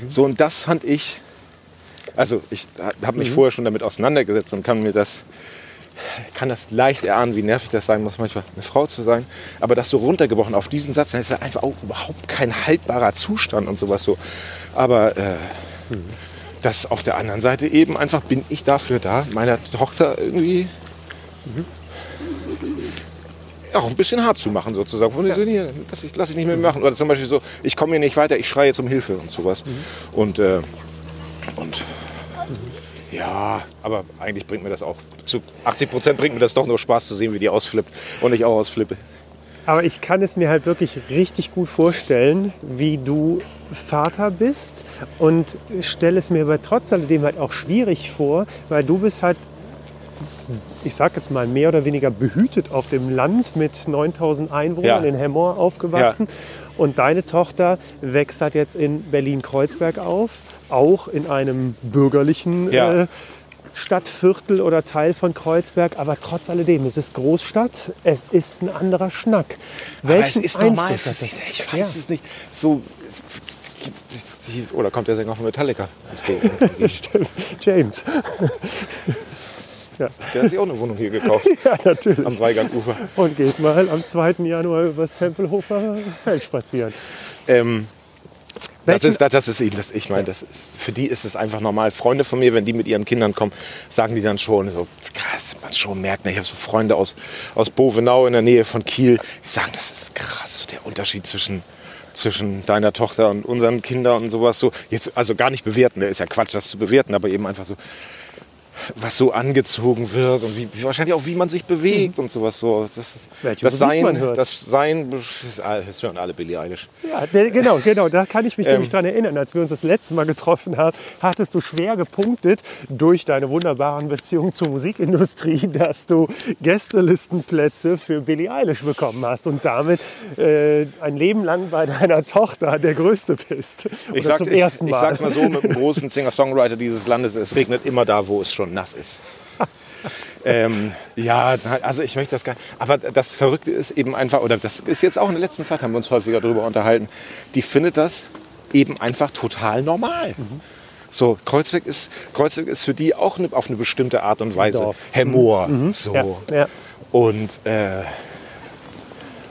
So, und das fand ich, also ich habe mich vorher schon damit auseinandergesetzt und kann mir das, kann das leicht erahnen, wie nervig das sein muss, manchmal eine Frau zu sein. Aber das so runtergebrochen auf diesen Satz, dann ist das einfach auch überhaupt kein haltbarer Zustand und sowas so. Aber äh, das auf der anderen Seite eben einfach bin ich dafür da, meiner Tochter irgendwie ja, auch ein bisschen hart zu machen sozusagen. Von so, hier, lass ich, lass ich nicht mehr machen. Oder zum Beispiel so, ich komme hier nicht weiter, ich schreie jetzt um Hilfe und sowas. Und, äh, und ja, aber eigentlich bringt mir das auch, zu 80 Prozent bringt mir das doch nur Spaß zu sehen, wie die ausflippt und ich auch ausflippe. Aber ich kann es mir halt wirklich richtig gut vorstellen, wie du Vater bist und stelle es mir aber trotz alledem halt auch schwierig vor, weil du bist halt ich sag jetzt mal, mehr oder weniger behütet auf dem Land mit 9000 Einwohnern Ja. in Hemmoor aufgewachsen. Und deine Tochter wächst halt jetzt in Berlin-Kreuzberg auf, auch in einem bürgerlichen Ja. äh, Stadtviertel oder Teil von Kreuzberg. Aber trotz alledem, es ist Großstadt, es ist ein anderer Schnack. Aber es Welchen ist normal Einfluss für hat sie. das? Ich weiß Ja. es nicht. So. Oder kommt der Sänger von Metallica? Stimmt. James. Der hat sich auch eine Wohnung hier gekauft. Ja, natürlich. Am Dreigangufer. Und geht mal am 2. Januar übers Tempelhofer Feld spazieren. Ähm, das, ist, das, das ist eben das. Ich meine, das ist, für die ist es einfach normal. Freunde von mir, wenn die mit ihren Kindern kommen, sagen die dann schon so, krass, man schon merkt, ne, ich habe so Freunde aus, aus Bovenau in der Nähe von Kiel, die sagen, das ist krass, der Unterschied zwischen, zwischen deiner Tochter und unseren Kindern und sowas so. Jetzt, also gar nicht bewerten, ne, ist ja Quatsch, das zu bewerten, aber eben einfach so, was so angezogen wird und wie, wahrscheinlich auch wie man sich bewegt und sowas so. Das, Welche das Musik Sein, Mhm. das Sein, das, hören alle Billie Eilish. Ja, ne, genau, genau. Da kann ich mich Ähm. nämlich dran erinnern. Als wir uns das letzte Mal getroffen haben, hattest du schwer gepunktet durch deine wunderbaren Beziehungen zur Musikindustrie, dass du Gästelistenplätze für Billie Eilish bekommen hast und damit äh, ein Leben lang bei deiner Tochter der Größte bist. Oder Ich, sag, zum ich, ersten ich Mal. sag's mal so, mit einem großen Singer-Songwriter dieses Landes, es regnet immer da, wo es schon nass ist. ähm, ja, also ich möchte das gar nicht. Aber das Verrückte ist eben einfach, oder das ist jetzt auch in der letzten Zeit, haben wir uns häufiger darüber unterhalten, die findet das eben einfach total normal. So, Kreuzweg ist, Kreuzweg ist für die auch eine, auf eine bestimmte Art und Weise. Hemmoor. So. ja, ja. Und, äh,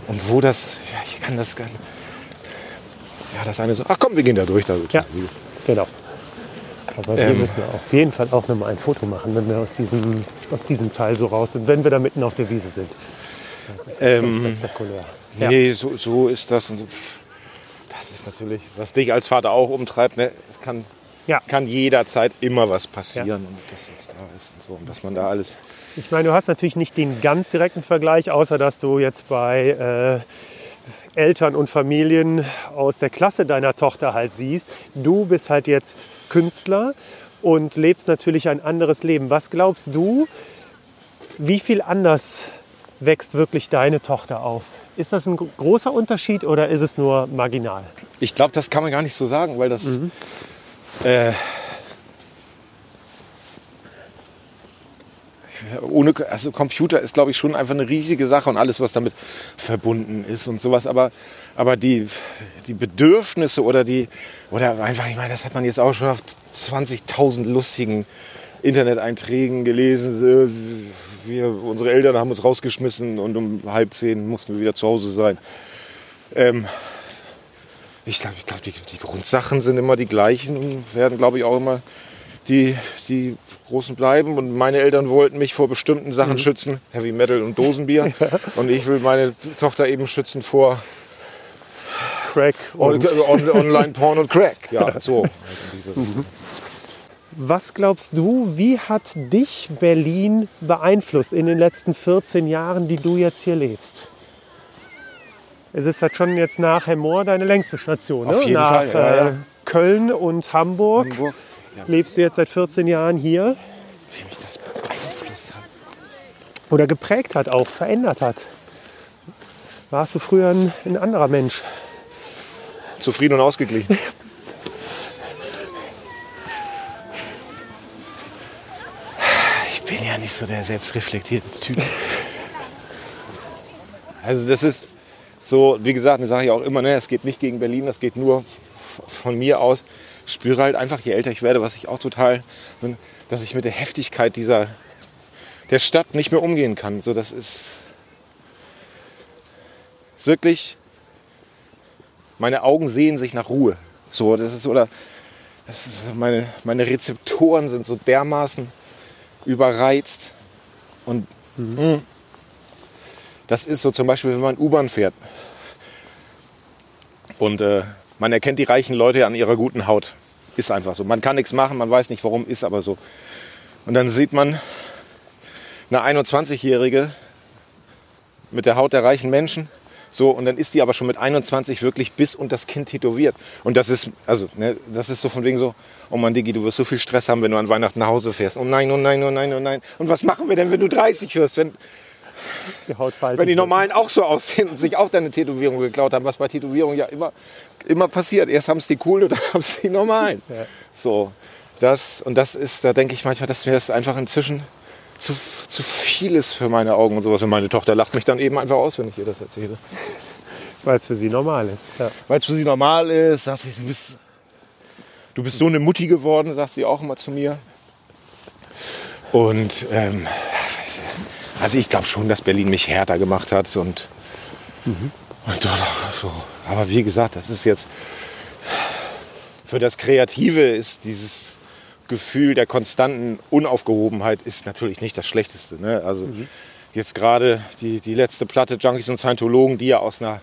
und wo das, ja, ich kann das gar nicht. Ja, das eine so, ach komm, wir gehen da durch. Da. Ja, genau. Aber hier Ähm. müssen wir auf jeden Fall auch noch mal ein Foto machen, wenn wir aus diesem, aus diesem Teil so raus sind, wenn wir da mitten auf der Wiese sind. Ähm, Spektakulär. Ja. nee, so, so ist das. Und so. Das ist natürlich, was dich als Vater auch umtreibt. Ne? Es kann, Ja. kann jederzeit immer was passieren. Und das jetzt da ist und so. Und was man da alles. Ich meine, du hast natürlich nicht den ganz direkten Vergleich, außer dass du jetzt bei äh, Eltern und Familien aus der Klasse deiner Tochter halt siehst. Du bist halt jetzt Künstler und lebst natürlich ein anderes Leben. Was glaubst du, wie viel anders wächst wirklich deine Tochter auf? Ist das ein gro- großer Unterschied oder ist es nur marginal? Ich glaube, das kann man gar nicht so sagen, weil das. Äh, ohne, also Computer ist, glaube ich, schon einfach eine riesige Sache und alles, was damit verbunden ist und sowas. Aber, aber die, die Bedürfnisse oder die, oder einfach, ich meine, das hat man jetzt auch schon auf 20.000 lustigen Interneteinträgen gelesen. So, Wir, unsere Eltern haben uns rausgeschmissen und um halb zehn mussten wir wieder zu Hause sein. Ähm, ich glaube, ich glaub, die, die Grundsachen sind immer die gleichen und werden, glaube ich, auch immer die, die großen bleiben. Und meine Eltern wollten mich vor bestimmten Sachen schützen, Heavy Metal und Dosenbier. Und ich will meine Tochter eben schützen vor Crack und On Online-Porn und Crack. Ja, so. Was glaubst du, wie hat dich Berlin beeinflusst in den letzten 14 Jahren, die du jetzt hier lebst? Es ist halt schon jetzt nach Hemmoor deine längste Station. Auf ne? jeden nach Fall, ja, ja. Äh, Köln und Hamburg. Hamburg. Lebst du jetzt seit 14 Jahren hier Wie mich das beeinflusst hat. oder geprägt hat, auch verändert hat? Warst du früher ein, ein anderer Mensch? Zufrieden und ausgeglichen. Ich bin ja nicht so der selbstreflektierte Typ. Also das ist so, wie gesagt, das sage ich auch immer, ne, es geht nicht gegen Berlin, das geht nur von mir aus. Ich spüre halt einfach, je älter ich werde, was ich auch total, bin, dass ich mit der Heftigkeit dieser der Stadt nicht mehr umgehen kann. So, das ist wirklich meine Augen sehen sich nach Ruhe. So, das ist oder das ist meine, meine Rezeptoren sind so dermaßen überreizt und mh, das ist so zum Beispiel, wenn man U-Bahn fährt und äh, man erkennt die reichen Leute an ihrer guten Haut. Ist einfach so. Man kann nichts machen, man weiß nicht warum, ist aber so. Und dann sieht man eine 21-Jährige mit der Haut der reichen Menschen So, und dann ist die aber schon mit 21 wirklich bis und das Kind tätowiert. Und das ist, also, ne, das ist so von wegen so, oh Mann, Digi, du wirst so viel Stress haben, wenn du an Weihnachten nach Hause fährst. Oh nein, oh nein, oh nein, oh nein. Und was machen wir denn, wenn du 30 wirst? Wenn, Die Haut faltet. wenn die normalen auch so aussehen und sich auch deine Tätowierung geklaut haben, was bei Tätowierungen ja immer, immer passiert. Erst haben es die coolen und dann haben es die normalen. Ja. So, das, und das ist, da denke ich manchmal, dass mir das einfach inzwischen zu, zu viel ist für meine Augen und sowas. Und meine Tochter lacht mich dann eben einfach aus, wenn ich ihr das erzähle. Weil es für sie normal ist. Ja. Weil es für sie normal ist, sagt sie, du bist, du bist so eine Mutti geworden, sagt sie auch immer zu mir. Und ähm, also ich glaube schon, dass Berlin mich härter gemacht hat und, und dort auch so. Aber wie gesagt, das ist jetzt für das Kreative ist dieses Gefühl der konstanten Unaufgehobenheit ist natürlich nicht das Schlechteste. Ne? Also jetzt gerade die, die letzte Platte Junkies und Scientologen, die ja aus einer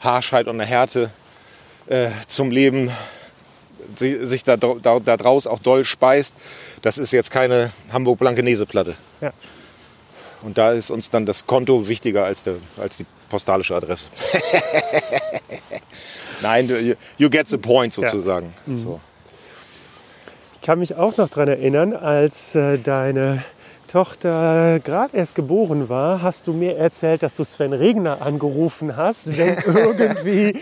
Harschheit und einer Härte äh, zum Leben si- sich da, da, da draus auch doll speist. Das ist jetzt keine Hamburg-Blankenese-Platte. Ja. Und da ist uns dann das Konto wichtiger als, der, als die postalische Adresse. Nein, you, get the point sozusagen. So. Ich kann mich auch noch daran erinnern, als äh, deine Tochter gerade erst geboren war, hast du mir erzählt, dass du Sven Regner angerufen hast, wenn irgendwie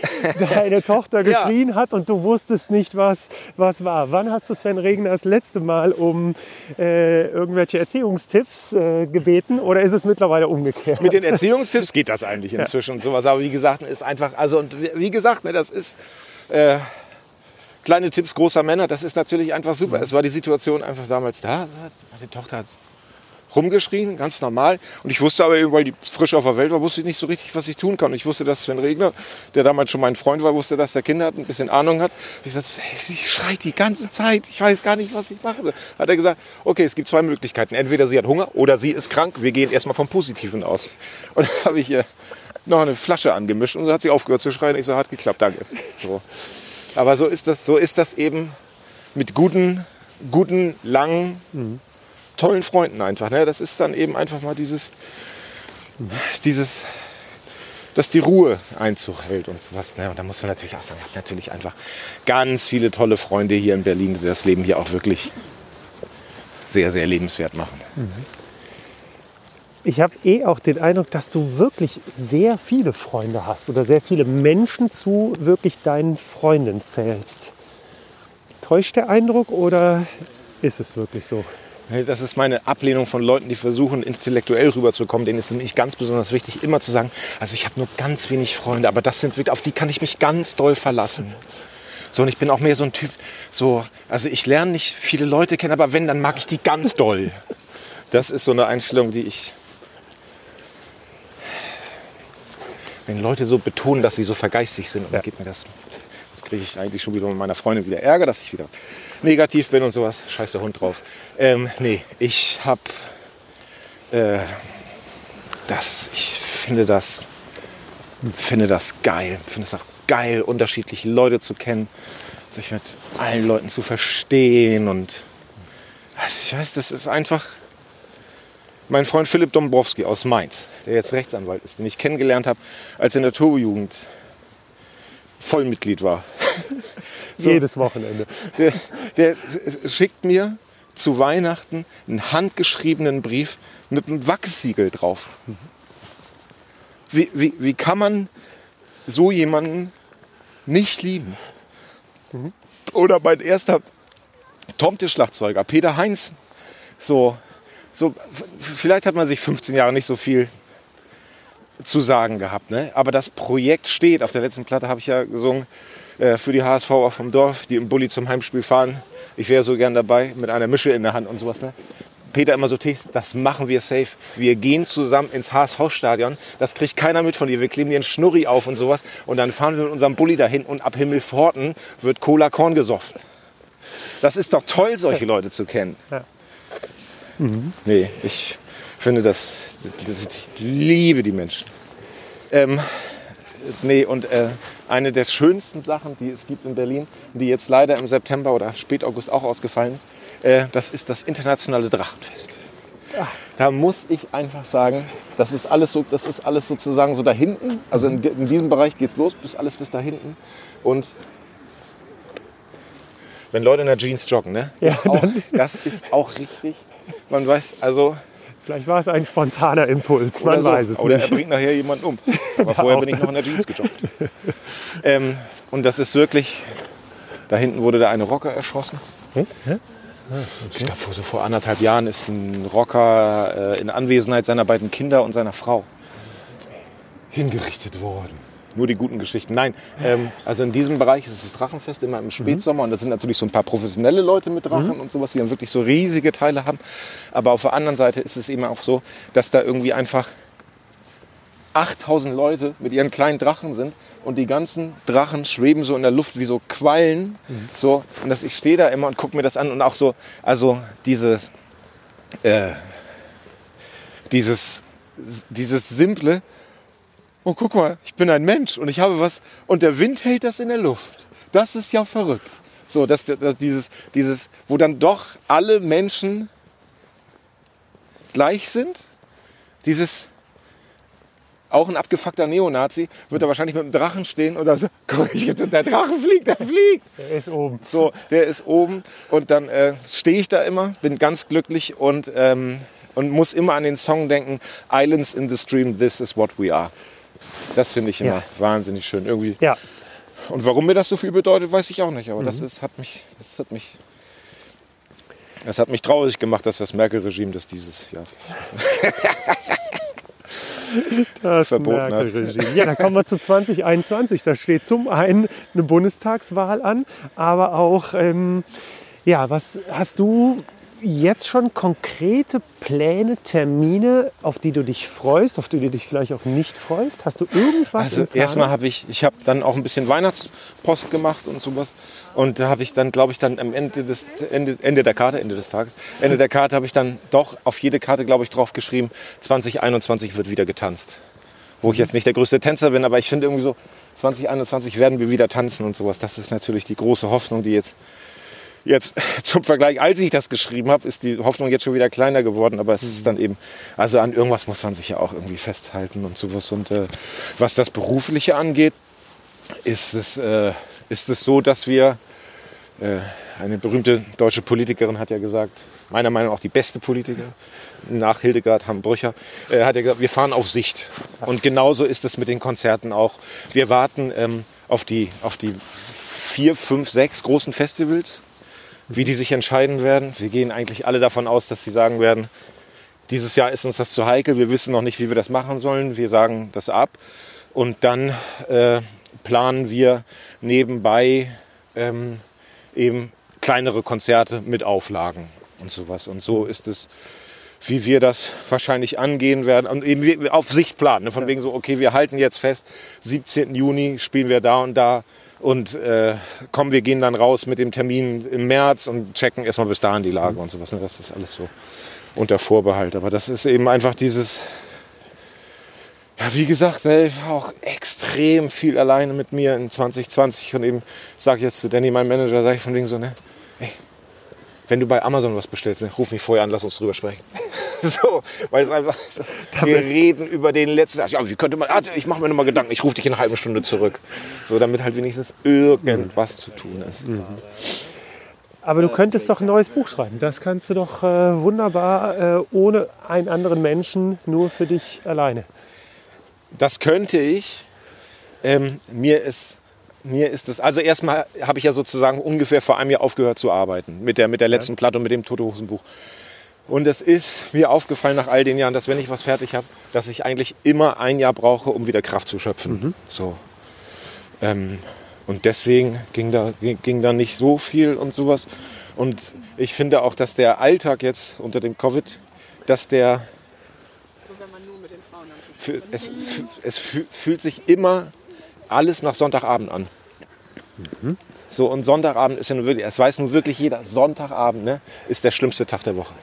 deine Tochter Ja. geschrien hat und du wusstest nicht, was, was war. Wann hast du Sven Regner das letzte Mal um äh, irgendwelche Erziehungstipps äh, gebeten oder ist es mittlerweile umgekehrt? Mit den Erziehungstipps geht das eigentlich inzwischen und sowas. Aber wie gesagt, ist einfach, also und wie- wie gesagt, ne, das ist äh, kleine Tipps großer Männer, das ist natürlich einfach super. Es war die Situation einfach damals da. Meine Tochter hat rumgeschrien, ganz normal. Und ich wusste aber eben, weil die frisch auf der Welt war, wusste ich nicht so richtig, was ich tun kann. Ich wusste, dass Sven Regner, der damals schon mein Freund war, wusste, dass der Kinder hat, ein bisschen Ahnung hat. Ich sagte, sie schreit die ganze Zeit. Ich weiß gar nicht, was ich mache. Hat er gesagt, okay, es gibt zwei Möglichkeiten. Entweder sie hat Hunger oder sie ist krank. Wir gehen erstmal vom Positiven aus. Und dann habe ich ihr noch eine Flasche angemischt und so hat sie aufgehört zu schreien. Ich so, hat geklappt, danke. So. Aber so ist das, so ist das eben mit guten, guten, langen, tollen Freunden einfach. Ne? Das ist dann eben einfach mal dieses, dieses, dass die Ruhe Einzug hält und sowas. Ne? Und da muss man natürlich auch sagen, ich habe natürlich einfach ganz viele tolle Freunde hier in Berlin, die das Leben hier auch wirklich sehr, sehr lebenswert machen. Ich habe eh auch den Eindruck, dass du wirklich sehr viele Freunde hast oder sehr viele Menschen zu wirklich deinen Freunden zählst. Täuscht der Eindruck oder ist es wirklich so? Das ist meine Ablehnung von Leuten, die versuchen, intellektuell rüberzukommen. Denen ist nämlich ganz besonders wichtig, immer zu sagen, also ich habe nur ganz wenig Freunde, aber das sind wirklich, auf die kann ich mich ganz doll verlassen. So, und ich bin auch mehr so ein Typ, so, also ich lerne nicht viele Leute kennen, aber wenn, dann mag ich die ganz doll. Das ist so eine Einstellung, die ich. Wenn Leute so betonen, dass sie so vergeistigt sind, dann geht mir das. Das kriege ich eigentlich schon wieder mit meiner Freundin wieder Ärger, dass ich wieder negativ bin und sowas. Scheiß der Hund drauf. Ähm, nee, ich habe äh, das, ich finde das, finde das geil. Finde es auch geil, unterschiedliche Leute zu kennen, sich mit allen Leuten zu verstehen und ich weiß, das ist einfach mein Freund Philipp Dombrowski aus Mainz, der jetzt Rechtsanwalt ist, den ich kennengelernt habe, als er in der Turbojugend Vollmitglied war. So. Jedes Wochenende. Der, der schickt mir zu Weihnachten einen handgeschriebenen Brief mit einem Wachssiegel drauf. Wie, wie, wie kann man so jemanden nicht lieben? Oder mein erster Tomte-Schlagzeuger, Peter Heinz. So, so, vielleicht hat man sich 15 Jahre nicht so viel zu sagen gehabt. Ne? Aber das Projekt steht. Auf der letzten Platte habe ich ja gesungen äh, für die HSV auch vom Dorf, die im Bulli zum Heimspiel fahren. Ich wäre so gern dabei mit einer Mische in der Hand und sowas. Ne? Peter immer so, "Tee, das machen wir safe. Wir gehen zusammen ins HSV-Stadion. Das kriegt keiner mit von dir. Wir kleben dir einen Schnurri auf und sowas. Und dann fahren wir mit unserem Bulli dahin und ab Himmelforten wird Cola Korn gesoffen. Das ist doch toll, solche Leute zu kennen. Ja. Nee, ich finde das, das ich liebe die Menschen. Ähm, nee, und äh, eine der schönsten Sachen, die es gibt in Berlin, die jetzt leider im September oder Spätaugust auch ausgefallen ist, äh, das ist das internationale Drachenfest. Da muss ich einfach sagen, das ist alles so, das ist alles sozusagen so da hinten. Also in, in diesem Bereich geht's los, bis alles bis da hinten. Und wenn Leute in der Jeans joggen, ne? Ja, ist auch, das ist auch richtig. Man weiß, also Vielleicht war es ein spontaner Impuls, man oder so. weiß es Oder nicht. er bringt nachher jemanden um. Aber vorher auch bin ich noch in der Jeans gejoggt. ähm, und das ist wirklich, da hinten wurde da eine Rocker erschossen. Hm? Hä? Ich glaube, vor, so vor anderthalb Jahren ist ein Rocker äh, in Anwesenheit seiner beiden Kinder und seiner Frau hingerichtet worden. Nur die guten Geschichten. Nein, ähm, also in diesem Bereich ist das Drachenfest immer im Spätsommer und da sind natürlich so ein paar professionelle Leute mit Drachen und sowas, die dann wirklich so riesige Teile haben. Aber auf der anderen Seite ist es eben auch so, dass da irgendwie einfach 8000 Leute mit ihren kleinen Drachen sind und die ganzen Drachen schweben so in der Luft wie so Quallen. So, und das, ich stehe da immer und gucke mir das an und auch so, also diese, äh, dieses, dieses simple, oh guck mal, ich bin ein Mensch und ich habe was und der Wind hält das in der Luft. Das ist ja verrückt. So, dass, dass dieses, dieses, wo dann doch alle Menschen gleich sind, dieses auch ein abgefuckter Neonazi wird da wahrscheinlich mit dem Drachen stehen und dann so, guck, mal, ich- der Drachen fliegt, der fliegt. Er ist oben. So, der ist oben und dann äh, stehe ich da immer, bin ganz glücklich und, ähm, und muss immer an den Song denken, Islands in the Stream, this is what we are. Das finde ich immer Ja. wahnsinnig schön. Irgendwie. Ja, Und warum mir das so viel bedeutet, weiß ich auch nicht. Aber das ist, hat mich, das hat mich, das hat mich traurig gemacht, dass das Merkel-Regime das dieses Jahr. das Verboten. Merkel-Regime. Ja, dann kommen wir zu 2021. Da steht zum einen eine Bundestagswahl an, aber auch, ähm, ja, was hast du jetzt schon konkrete Pläne, Termine, auf die du dich freust, auf die du dich vielleicht auch nicht freust? Hast du irgendwas Also erstmal habe ich, ich habe dann auch ein bisschen Weihnachtspost gemacht und sowas. Und da habe ich dann, glaube ich, dann am Ende des Ende, Ende der Karte, Ende des Tages, Ende der Karte habe ich dann doch auf jede Karte, glaube ich, drauf geschrieben, 2021 wird wieder getanzt. Wo ich jetzt nicht der größte Tänzer bin, aber ich finde irgendwie so, 2021 werden wir wieder tanzen und sowas. Das ist natürlich die große Hoffnung, die jetzt Jetzt zum Vergleich, als ich das geschrieben habe, ist die Hoffnung jetzt schon wieder kleiner geworden, aber es ist dann eben, also an irgendwas muss man sich ja auch irgendwie festhalten und sowas. Und äh, was das Berufliche angeht, ist es, äh, ist es so, dass wir, äh, eine berühmte deutsche Politikerin hat ja gesagt, meiner Meinung nach auch die beste Politikerin, nach Hildegard Hambrücher, äh, hat ja gesagt, wir fahren auf Sicht. Und genauso ist es mit den Konzerten auch. Wir warten ähm, auf, die, auf die vier, fünf, sechs großen Festivals, wie die sich entscheiden werden. Wir gehen eigentlich alle davon aus, dass sie sagen werden, dieses Jahr ist uns das zu heikel, wir wissen noch nicht, wie wir das machen sollen, wir sagen das ab. Und dann äh, planen wir nebenbei ähm, eben kleinere Konzerte mit Auflagen und sowas. Und so ist es, wie wir das wahrscheinlich angehen werden. Und eben auf Sicht planen. Ne? Von wegen so, okay, wir halten jetzt fest, 17. Juni spielen wir da und da. Und äh, komm, wir gehen dann raus mit dem Termin im März und checken erstmal bis dahin die Lage und sowas. Ne? Das ist alles so unter Vorbehalt. Aber das ist eben einfach dieses, ja, wie gesagt, ne, ich war auch extrem viel alleine mit mir in 2020 und eben sage ich jetzt zu Danny, mein Manager, sage ich von wegen so, ne, wenn du bei Amazon was bestellst, ne, ruf mich vorher an, lass uns drüber sprechen. so, weil es einfach so, wir reden über den letzten, ja, wie könnte man, ah, ich mache mir nochmal Gedanken, ich rufe dich in einer halben Stunde zurück. So, damit halt wenigstens irgendwas zu tun ist. Aber du könntest doch ein neues Buch schreiben. Das kannst du doch äh, wunderbar äh, ohne einen anderen Menschen, nur für dich alleine. Das könnte ich. Ähm, mir ist mir ist es, also erstmal habe ich ja sozusagen ungefähr vor einem Jahr aufgehört zu arbeiten mit der, mit der letzten Platte und mit dem Tote Hosen Buch. Und es ist mir aufgefallen nach all den Jahren, dass wenn ich was fertig habe, dass ich eigentlich immer ein Jahr brauche, um wieder Kraft zu schöpfen. So. Ähm, und deswegen ging da, ging, da nicht so viel und sowas. Und ich finde auch, dass der Alltag jetzt unter dem Covid, dass der es, fü- es fü- fühlt sich immer alles nach Sonntagabend an. So, und Sonntagabend ist ja nun wirklich, es weiß nun wirklich jeder, Sonntagabend ne, ist der schlimmste Tag der Woche.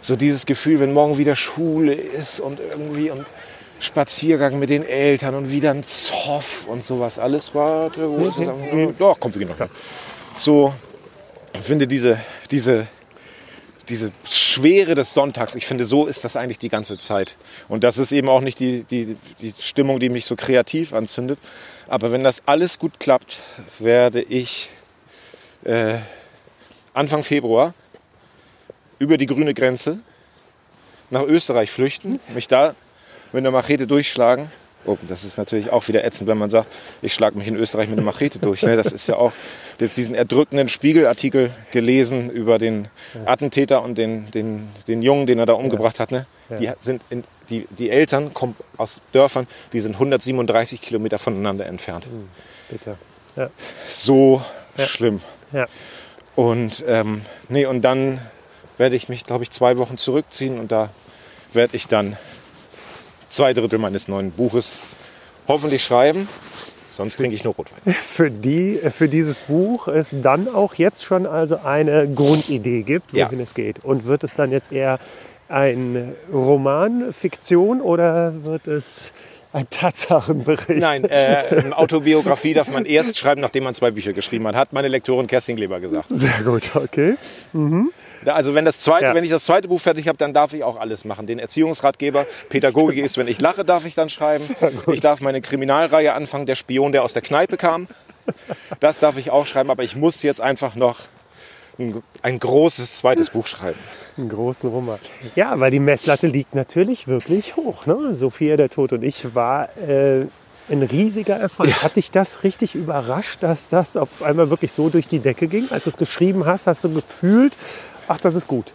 So dieses Gefühl, wenn morgen wieder Schule ist und irgendwie und Spaziergang mit den Eltern und wieder ein Zoff und sowas alles. Warte, wo ist es? Doch, kommt, wir gehen noch. So, ich finde diese, diese, diese Schwere des Sonntags, ich finde, so ist das eigentlich die ganze Zeit. Und das ist eben auch nicht die, die, die Stimmung, die mich so kreativ anzündet. Aber wenn das alles gut klappt, werde ich äh, Anfang Februar über die grüne Grenze nach Österreich flüchten, mich da mit einer Machete durchschlagen. Oh, das ist natürlich auch wieder ätzend, wenn man sagt, ich schlage mich in Österreich mit einer Machete durch. Ne? Das ist ja auch jetzt diesen erdrückenden Spiegelartikel gelesen über den Attentäter und den, den, den Jungen, den er da umgebracht hat. Ne? Ja. Die, sind in, die, die Eltern kommen aus Dörfern, die sind 137 Kilometer voneinander entfernt. Bitte. Ja. So Ja. schlimm. Ja. Und, ähm, nee, und dann werde ich mich, glaube ich, zwei Wochen zurückziehen und da werde ich dann zwei Drittel meines neuen Buches hoffentlich schreiben. Sonst trinke ich nur Rotwein. Für, die, für dieses Buch es dann auch jetzt schon also eine Grundidee gibt, Ja. wohin es geht. Und wird es dann jetzt eher ein Roman, Fiktion oder wird es ein Tatsachenbericht? Nein, äh, eine Autobiografie darf man erst schreiben, nachdem man zwei Bücher geschrieben hat, hat meine Lektorin Kerstin Kleber gesagt. Sehr gut, okay. Da- Also wenn, das zweite, Ja. wenn ich das zweite Buch fertig habe, dann darf ich auch alles machen. Den Erziehungsratgeber, Pädagogik ist, wenn ich lache, darf ich dann schreiben. Ich darf meine Kriminalreihe anfangen, der Spion, der aus der Kneipe kam. Das darf ich auch schreiben, aber ich muss jetzt einfach noch ein, ein großes zweites Buch schreiben. Einen großen Roman. Ja, weil die Messlatte liegt natürlich wirklich hoch. Ne? Sophia der Tod und ich war äh, ein riesiger Erfolg. Hat dich das richtig überrascht, dass das auf einmal wirklich so durch die Decke ging? Als du es geschrieben hast, hast du gefühlt, ach, das ist gut.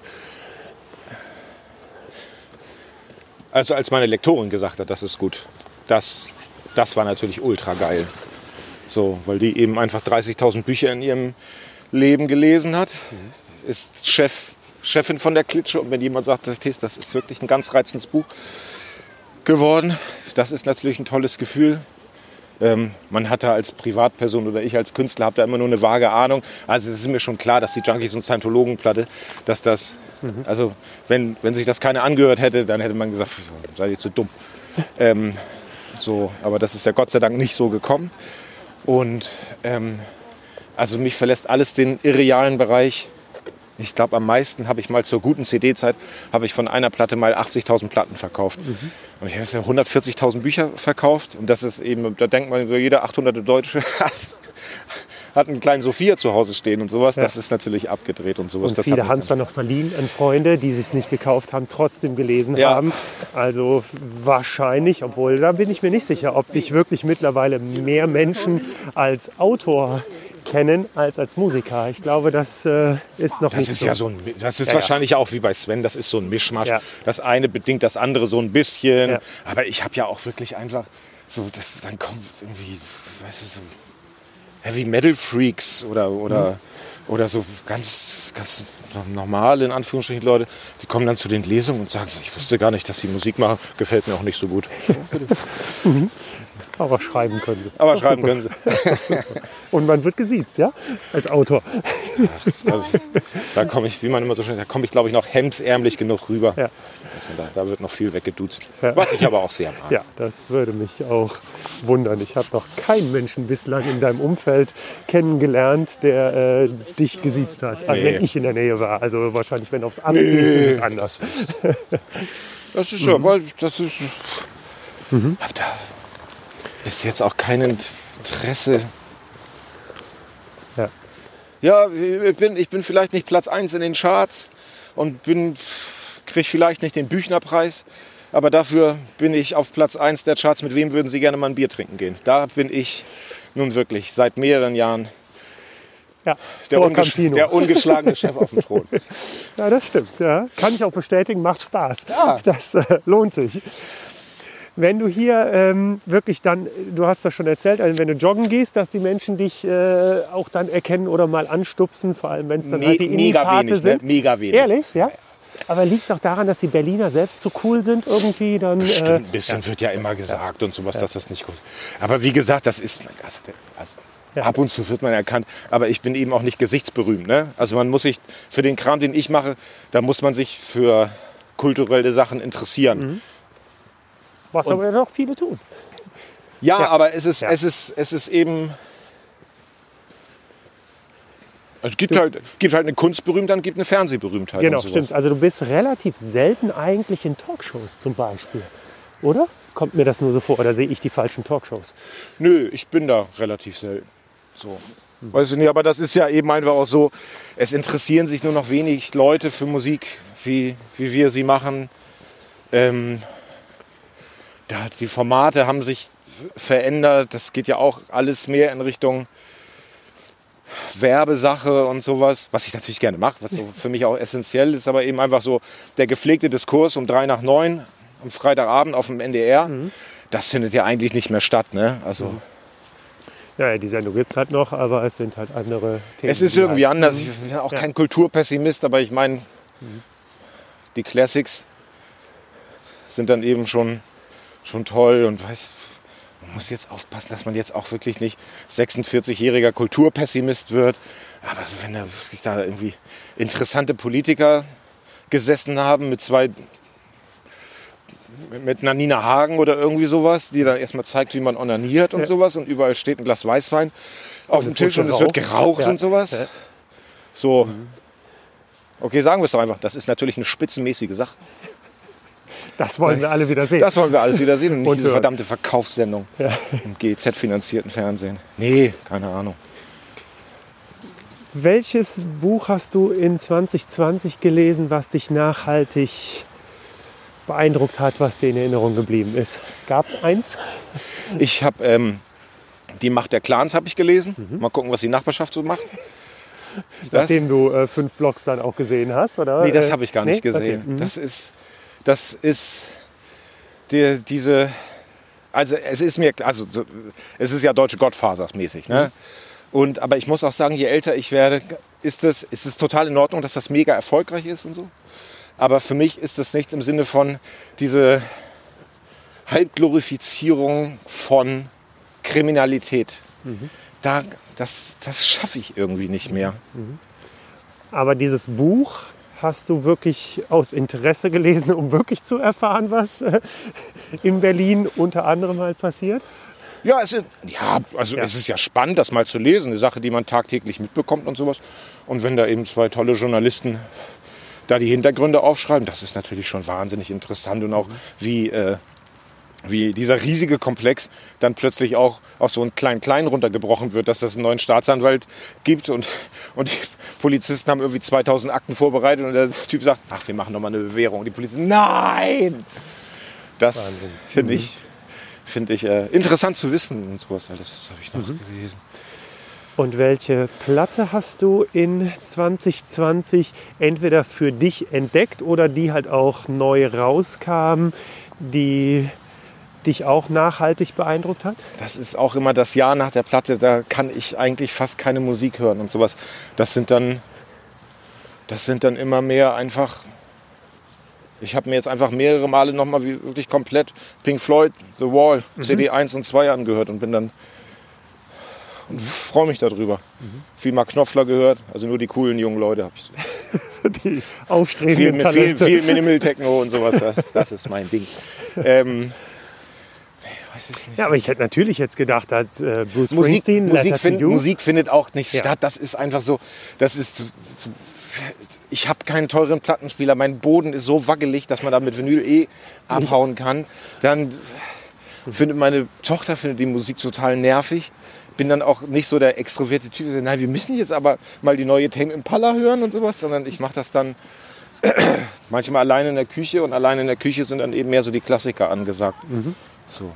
Also als meine Lektorin gesagt hat, das ist gut, das, das war natürlich ultra geil. So, weil die eben einfach 30.000 Bücher in ihrem Leben gelesen hat, ist Chef, Chefin von der Klitsche und wenn jemand sagt, das ist wirklich ein ganz reizendes Buch geworden, das ist natürlich ein tolles Gefühl. Ähm, man hat da als Privatperson oder ich als Künstler habe da immer nur eine vage Ahnung. Also es ist mir schon klar, dass die Junkies und Scientologenplatte, dass das, also wenn, wenn sich das keiner angehört hätte, dann hätte man gesagt, seid ihr zu dumm. ähm, so, aber das ist ja Gott sei Dank nicht so gekommen. Und ähm, also mich verlässt alles den irrealen Bereich. Ich glaube, am meisten habe ich mal zur guten CD-Zeit, habe ich von einer Platte mal 80.000 Platten verkauft. Und ich habe ja 140.000 Bücher verkauft. Und das ist eben, da denkt man, so jeder 800 Deutsche hat einen kleinen Sophia zu Hause stehen und sowas. Das ist natürlich abgedreht und sowas. Und das viele haben es dann noch verliehen an Freunde, die sich nicht gekauft haben, trotzdem gelesen Ja. haben. Also wahrscheinlich, obwohl da bin ich mir nicht sicher, ob dich wirklich mittlerweile mehr Menschen als Autor kennen als als Musiker. Ich glaube, das äh, ist noch Das nicht ist so. ja so ein, das ist Ja, ja. wahrscheinlich auch wie bei Sven, das ist so ein Mischmasch. Ja. Das eine bedingt das andere so ein bisschen. Ja. Aber ich habe ja auch wirklich einfach so, dann kommt irgendwie, weißt du, so Heavy Metal Freaks oder, oder, Mhm. oder so ganz, ganz normale, in Anführungsstrichen, Leute, die kommen dann zu den Lesungen und sagen, ich wusste gar nicht, dass sie Musik machen, gefällt mir auch nicht so gut. Aber schreiben können sie. Aber Ist schreiben super. können sie. Und man wird gesiezt, ja? Als Autor. Da, da komme ich, wie man immer so schön sagt, da komme ich, glaube ich, noch hemdsärmlich genug rüber. Ja. Da, da wird noch viel weggeduzt. Ja. Was ich aber auch sehr mag. Ja, das würde mich auch wundern. Ich habe noch keinen Menschen bislang in deinem Umfeld kennengelernt, der äh, dich gesiezt hat. Also Nee. wenn ich in der Nähe war. Also wahrscheinlich, wenn aufs Amt gehst, ist es anders. Das ist ja, weil das ist. Hab da ist jetzt auch kein Interesse. Ja. Ja, ich bin, ich bin vielleicht nicht Platz 1 in den Charts und bin kriege vielleicht nicht den Büchnerpreis, aber dafür bin ich auf Platz 1 der Charts. Mit wem würden Sie gerne mal ein Bier trinken gehen? Da bin ich nun wirklich seit mehreren Jahren Ja, der, Campino. der ungeschlagene Chef auf dem Thron. Ja, das stimmt. Ja. Kann ich auch bestätigen, macht Spaß. Ja. Das äh, lohnt sich. Wenn du hier ähm, wirklich dann, du hast das schon erzählt, also wenn du joggen gehst, dass die Menschen dich äh, auch dann erkennen oder mal anstupsen, vor allem wenn es dann Me halt die mega wenig, ne? sind. Mega wenig. Ehrlich, ja? Aber liegt es auch daran, dass die Berliner selbst zu cool sind irgendwie? Dann, äh, Stimmt, ein bisschen wird ja immer gesagt und sowas, dass das nicht gut Aber wie gesagt, das ist, also, also Ja. ab und zu wird man erkannt, aber ich bin eben auch nicht gesichtsberühmt. Ne? Also man muss sich für den Kram, den ich mache, da muss man sich für kulturelle Sachen interessieren. Mhm. Was aber doch viele tun. Ja, Ja. aber es ist, Ja. es, ist, es ist eben. Es gibt halt, gibt halt eine Kunstberühmtheit, gibt eine Fernsehberühmtheit. Genau, und stimmt. Also du bist relativ selten eigentlich in Talkshows zum Beispiel, oder? Kommt mir das nur so vor oder sehe ich die falschen Talkshows? Nö, ich bin da relativ selten. So. Weißt du nicht, aber das ist ja eben einfach auch so, es interessieren sich nur noch wenig Leute für Musik, wie, wie wir sie machen. Ähm, die Formate haben sich verändert. Das geht ja auch alles mehr in Richtung Werbesache und sowas, was ich natürlich gerne mache, was so für mich auch essentiell ist, aber eben einfach so der gepflegte Diskurs um drei nach neun am Freitagabend auf dem NDR, das findet ja eigentlich nicht mehr statt. Ne? Also Ja, ja, die Sendung gibt es halt noch, aber es sind halt andere Themen. es ist irgendwie halt- anders. Ich bin auch Ja. kein Kulturpessimist, aber ich meine, die Classics sind dann eben schon, schon toll und weiß, man muss jetzt aufpassen, dass man jetzt auch wirklich nicht 46-jähriger Kulturpessimist wird. Aber so, wenn da wirklich da irgendwie interessante Politiker gesessen haben mit zwei mit einer Nina Hagen oder irgendwie sowas, die dann erstmal zeigt, wie man onaniert und Ja. sowas und überall steht ein Glas Weißwein auf Und dem Tisch und es wird geraucht. Ja. und sowas. So. Okay, sagen wir es doch einfach. Das ist natürlich eine spitzenmäßige Sache. Das wollen wir alle wieder sehen. Das wollen wir alles wieder sehen und nicht Und diese hören. verdammte Verkaufssendung im GZ-finanzierten Fernsehen. Nee, keine Ahnung. Welches Buch hast du in 2020 gelesen, was dich nachhaltig beeindruckt hat, was dir in Erinnerung geblieben ist? Gab es eins? Ich habe ähm, Die Macht der Clans habe ich gelesen. Mhm. Mal gucken, was die Nachbarschaft so macht. Das? Nachdem du äh, fünf Blogs dann auch gesehen hast, oder? Nee, das habe ich gar nee? nicht gesehen. Okay. mhm. Das ist, das ist die, diese, also es ist mir, also so- es ist ja deutsche Gottfasers mäßig, ne? Und aber ich muss auch sagen, je älter ich werde, ist es, ist es total in Ordnung, dass das mega erfolgreich ist und so. Aber für mich ist das nichts im Sinne von diese Halbglorifizierung von Kriminalität. Da, das, das schaffe ich irgendwie nicht mehr. Aber dieses Buch hast du wirklich aus Interesse gelesen, um wirklich zu erfahren, was äh, in Berlin unter anderem halt passiert? Ja, es ist, ja, also Ja. es ist ja spannend, das mal zu lesen. Eine Sache, die man tagtäglich mitbekommt und sowas. Und wenn da eben zwei tolle Journalisten da die Hintergründe aufschreiben, das ist natürlich schon wahnsinnig interessant. Und auch wie, äh, wie dieser riesige Komplex dann plötzlich auch auf so einen kleinen-kleinen runtergebrochen wird, dass das einen neuen Staatsanwalt gibt. Und, und die Polizisten haben irgendwie 2000 Akten vorbereitet und der Typ sagt, ach, wir machen nochmal eine Bewährung. Und die Polizisten, nein! Das finde ich, finde ich äh, interessant zu wissen und sowas. Das habe ich noch Mhm. gelesen. Und welche Platte hast du in 2020 entweder für dich entdeckt oder die halt auch neu rauskam, die dich auch nachhaltig beeindruckt hat? Das ist auch immer das Jahr nach der Platte, da kann ich eigentlich fast keine Musik hören und sowas. Das sind dann, das sind dann immer mehr einfach. Ich habe mir jetzt einfach mehrere Male nochmal wirklich komplett Pink Floyd, The Wall, CD 1 und 2 angehört und bin dann und freue mich darüber. Viel mal Knopfler gehört, also nur die coolen jungen Leute habe ich. Die Viel, aufstrebenden viel, viel, Talente. Minimal Techno und sowas, das, das ist mein Ding. Ähm, weiß ich nicht. Ja, aber ich hätte natürlich jetzt gedacht, dass äh, Bruce Musik, Springsteen, Musik, find. Musik findet auch nicht Ja. statt. Das ist einfach so. Das ist. Ich habe keinen teuren Plattenspieler. Mein Boden ist so wackelig, dass man da mit Vinyl eh abhauen kann. Dann findet meine Tochter findet die Musik total nervig. Bin dann auch nicht so der extrovertierte Typ, der sagt, nein, wir müssen jetzt aber mal die neue Tame Impala hören und sowas, sondern ich mache das dann manchmal alleine in der Küche und alleine in der Küche sind dann eben mehr so die Klassiker angesagt. So.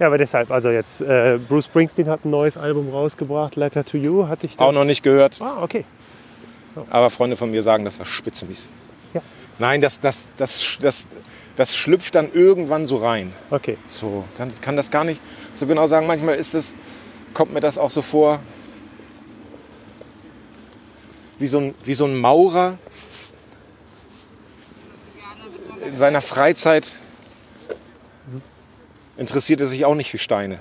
Ja, aber deshalb, also jetzt, äh, Bruce Springsteen hat ein neues Album rausgebracht, Letter to You, hatte ich das. Auch noch nicht gehört. Ah, okay. Aber Freunde von mir sagen, dass das spitzenmäßig ist. Ja. Nein, das, das, das, das, das schlüpft dann irgendwann so rein. Okay. So, kann, kann das gar nicht so genau sagen. Manchmal ist es, kommt mir das auch so vor, wie so ein, wie so ein Maurer in seiner Freizeit interessiert er sich auch nicht für Steine.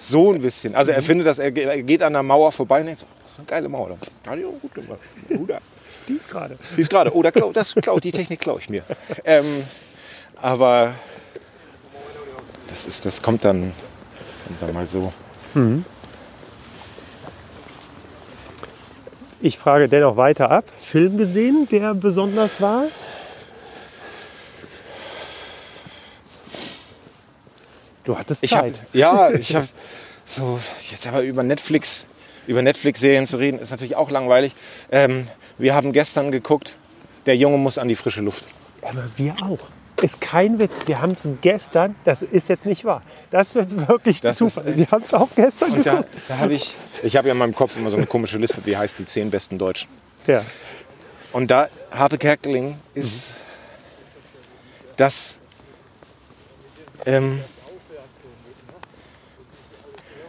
So ein bisschen. Also er findet das, er ge- geht an der Mauer vorbei und denkt so, geile Mauer. Da. Ja, gut gemacht. Die ist gerade. Die ist gerade, oh, da klau, das klaut, die Technik klaue ich mir. Ähm, aber das, ist, das kommt, dann, kommt dann mal so. Ich frage dennoch weiter ab. Film gesehen, der besonders war? Du hattest Ich hab, Zeit. ja, ich habe so jetzt aber über Netflix, über Netflix-Serien zu reden, ist natürlich auch langweilig. Ähm, wir haben gestern geguckt, der Junge muss an die frische Luft. Aber wir auch. Ist kein Witz. Wir haben es gestern, das ist jetzt nicht wahr. Das wird wirklich Das Zufall. ist- wir haben es auch gestern Und da, geguckt. da habe ich, ich habe ja in meinem Kopf immer so eine komische Liste, die heißt die zehn besten Deutschen. Ja. Und da Harpe Kerkeling ist das. Ähm,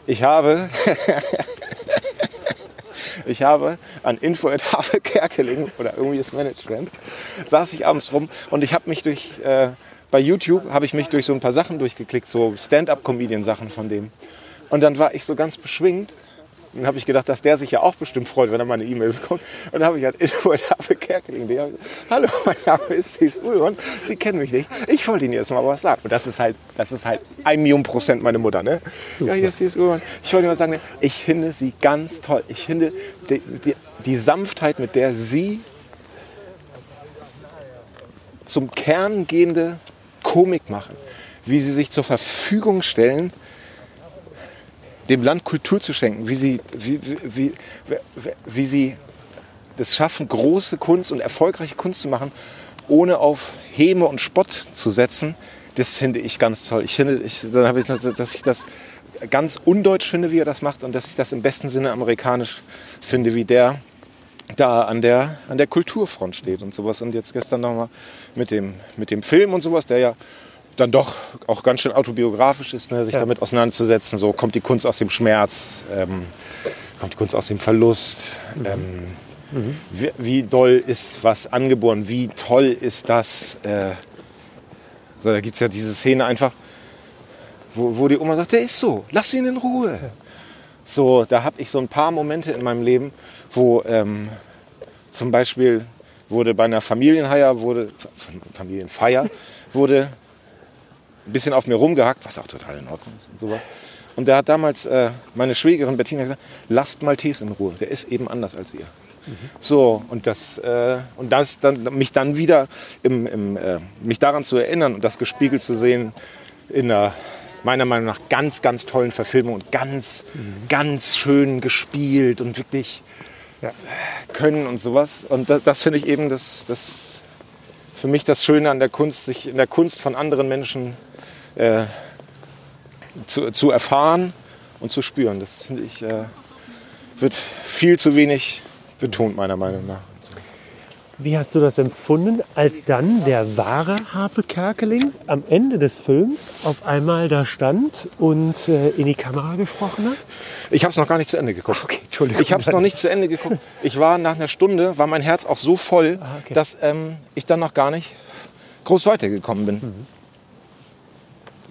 ich habe. ich habe an Info at Harpe Kerkeling oder irgendwie das Management saß ich abends rum und ich habe mich durch äh, bei YouTube habe ich mich durch so ein paar Sachen durchgeklickt, so Stand-up-Comedian-Sachen von dem. Und dann war ich so ganz beschwingt dann habe ich gedacht, dass der sich ja auch bestimmt freut, wenn er mal eine E-Mail bekommt. Und dann habe ich halt Info Kerkeling. Hallo, mein Name ist Thies Ulrich. Sie kennen mich nicht. Ich wollte Ihnen jetzt mal was sagen. Und das ist halt, das ist halt ein Million Prozent meine Mutter. Ne? Ja, hier ist Thies Ulrich. Ich wollte Ihnen mal sagen, ne, ich finde sie ganz toll. Ich finde die, die, die Sanftheit, mit der sie zum Kern gehende Komik machen. Wie sie sich zur Verfügung stellen, dem Land Kultur zu schenken, wie sie, wie, wie, wie, wie, sie es schaffen, große Kunst und erfolgreiche Kunst zu machen, ohne auf Häme und Spott zu setzen, das finde ich ganz toll. Ich finde, ich, dann habe ich, dass ich das ganz undeutsch finde, wie er das macht und dass ich das im besten Sinne amerikanisch finde, wie der da an der, an der Kulturfront steht und sowas. Und jetzt gestern nochmal mit dem, mit dem Film und sowas, der ja dann doch auch ganz schön autobiografisch ist, ne, sich Ja. damit auseinanderzusetzen. So kommt die Kunst aus dem Schmerz, ähm, kommt die Kunst aus dem Verlust. Ähm, wie, wie doll ist was angeboren? Wie toll ist das? Äh, so, da gibt es ja diese Szene einfach, wo, wo die Oma sagt, der ist so, lass ihn in Ruhe. So, da habe ich so ein paar Momente in meinem Leben, wo ähm, zum Beispiel wurde bei einer Familienfeier, wurde, Familienfeier, wurde ein bisschen auf mir rumgehackt, was auch total in Ordnung ist und sowas. Und da hat damals äh, meine Schwägerin Bettina gesagt, lasst Maltese in Ruhe, der ist eben anders als ihr. So, und das, äh, und das dann, mich dann wieder im, im, äh, mich daran zu erinnern und das gespiegelt zu sehen in einer meiner Meinung nach ganz, ganz tollen Verfilmung und ganz, ganz schön gespielt und wirklich Ja. können und sowas. Und das, das finde ich eben das, das für mich das Schöne an der Kunst, sich in der Kunst von anderen Menschen äh, zu, zu erfahren und zu spüren. Das finde ich äh, wird viel zu wenig betont meiner Meinung nach. Wie hast du das empfunden, als dann der wahre Harpe Kerkeling am Ende des Films auf einmal da stand und äh, in die Kamera gesprochen hat? Ich habe es noch gar nicht zu Ende geguckt. Okay, Entschuldigung. Ich habe es noch nicht zu Ende geguckt. Ich war nach einer Stunde, war mein Herz auch so voll, Ah, okay. dass ähm, ich dann noch gar nicht groß weitergekommen bin. Mhm.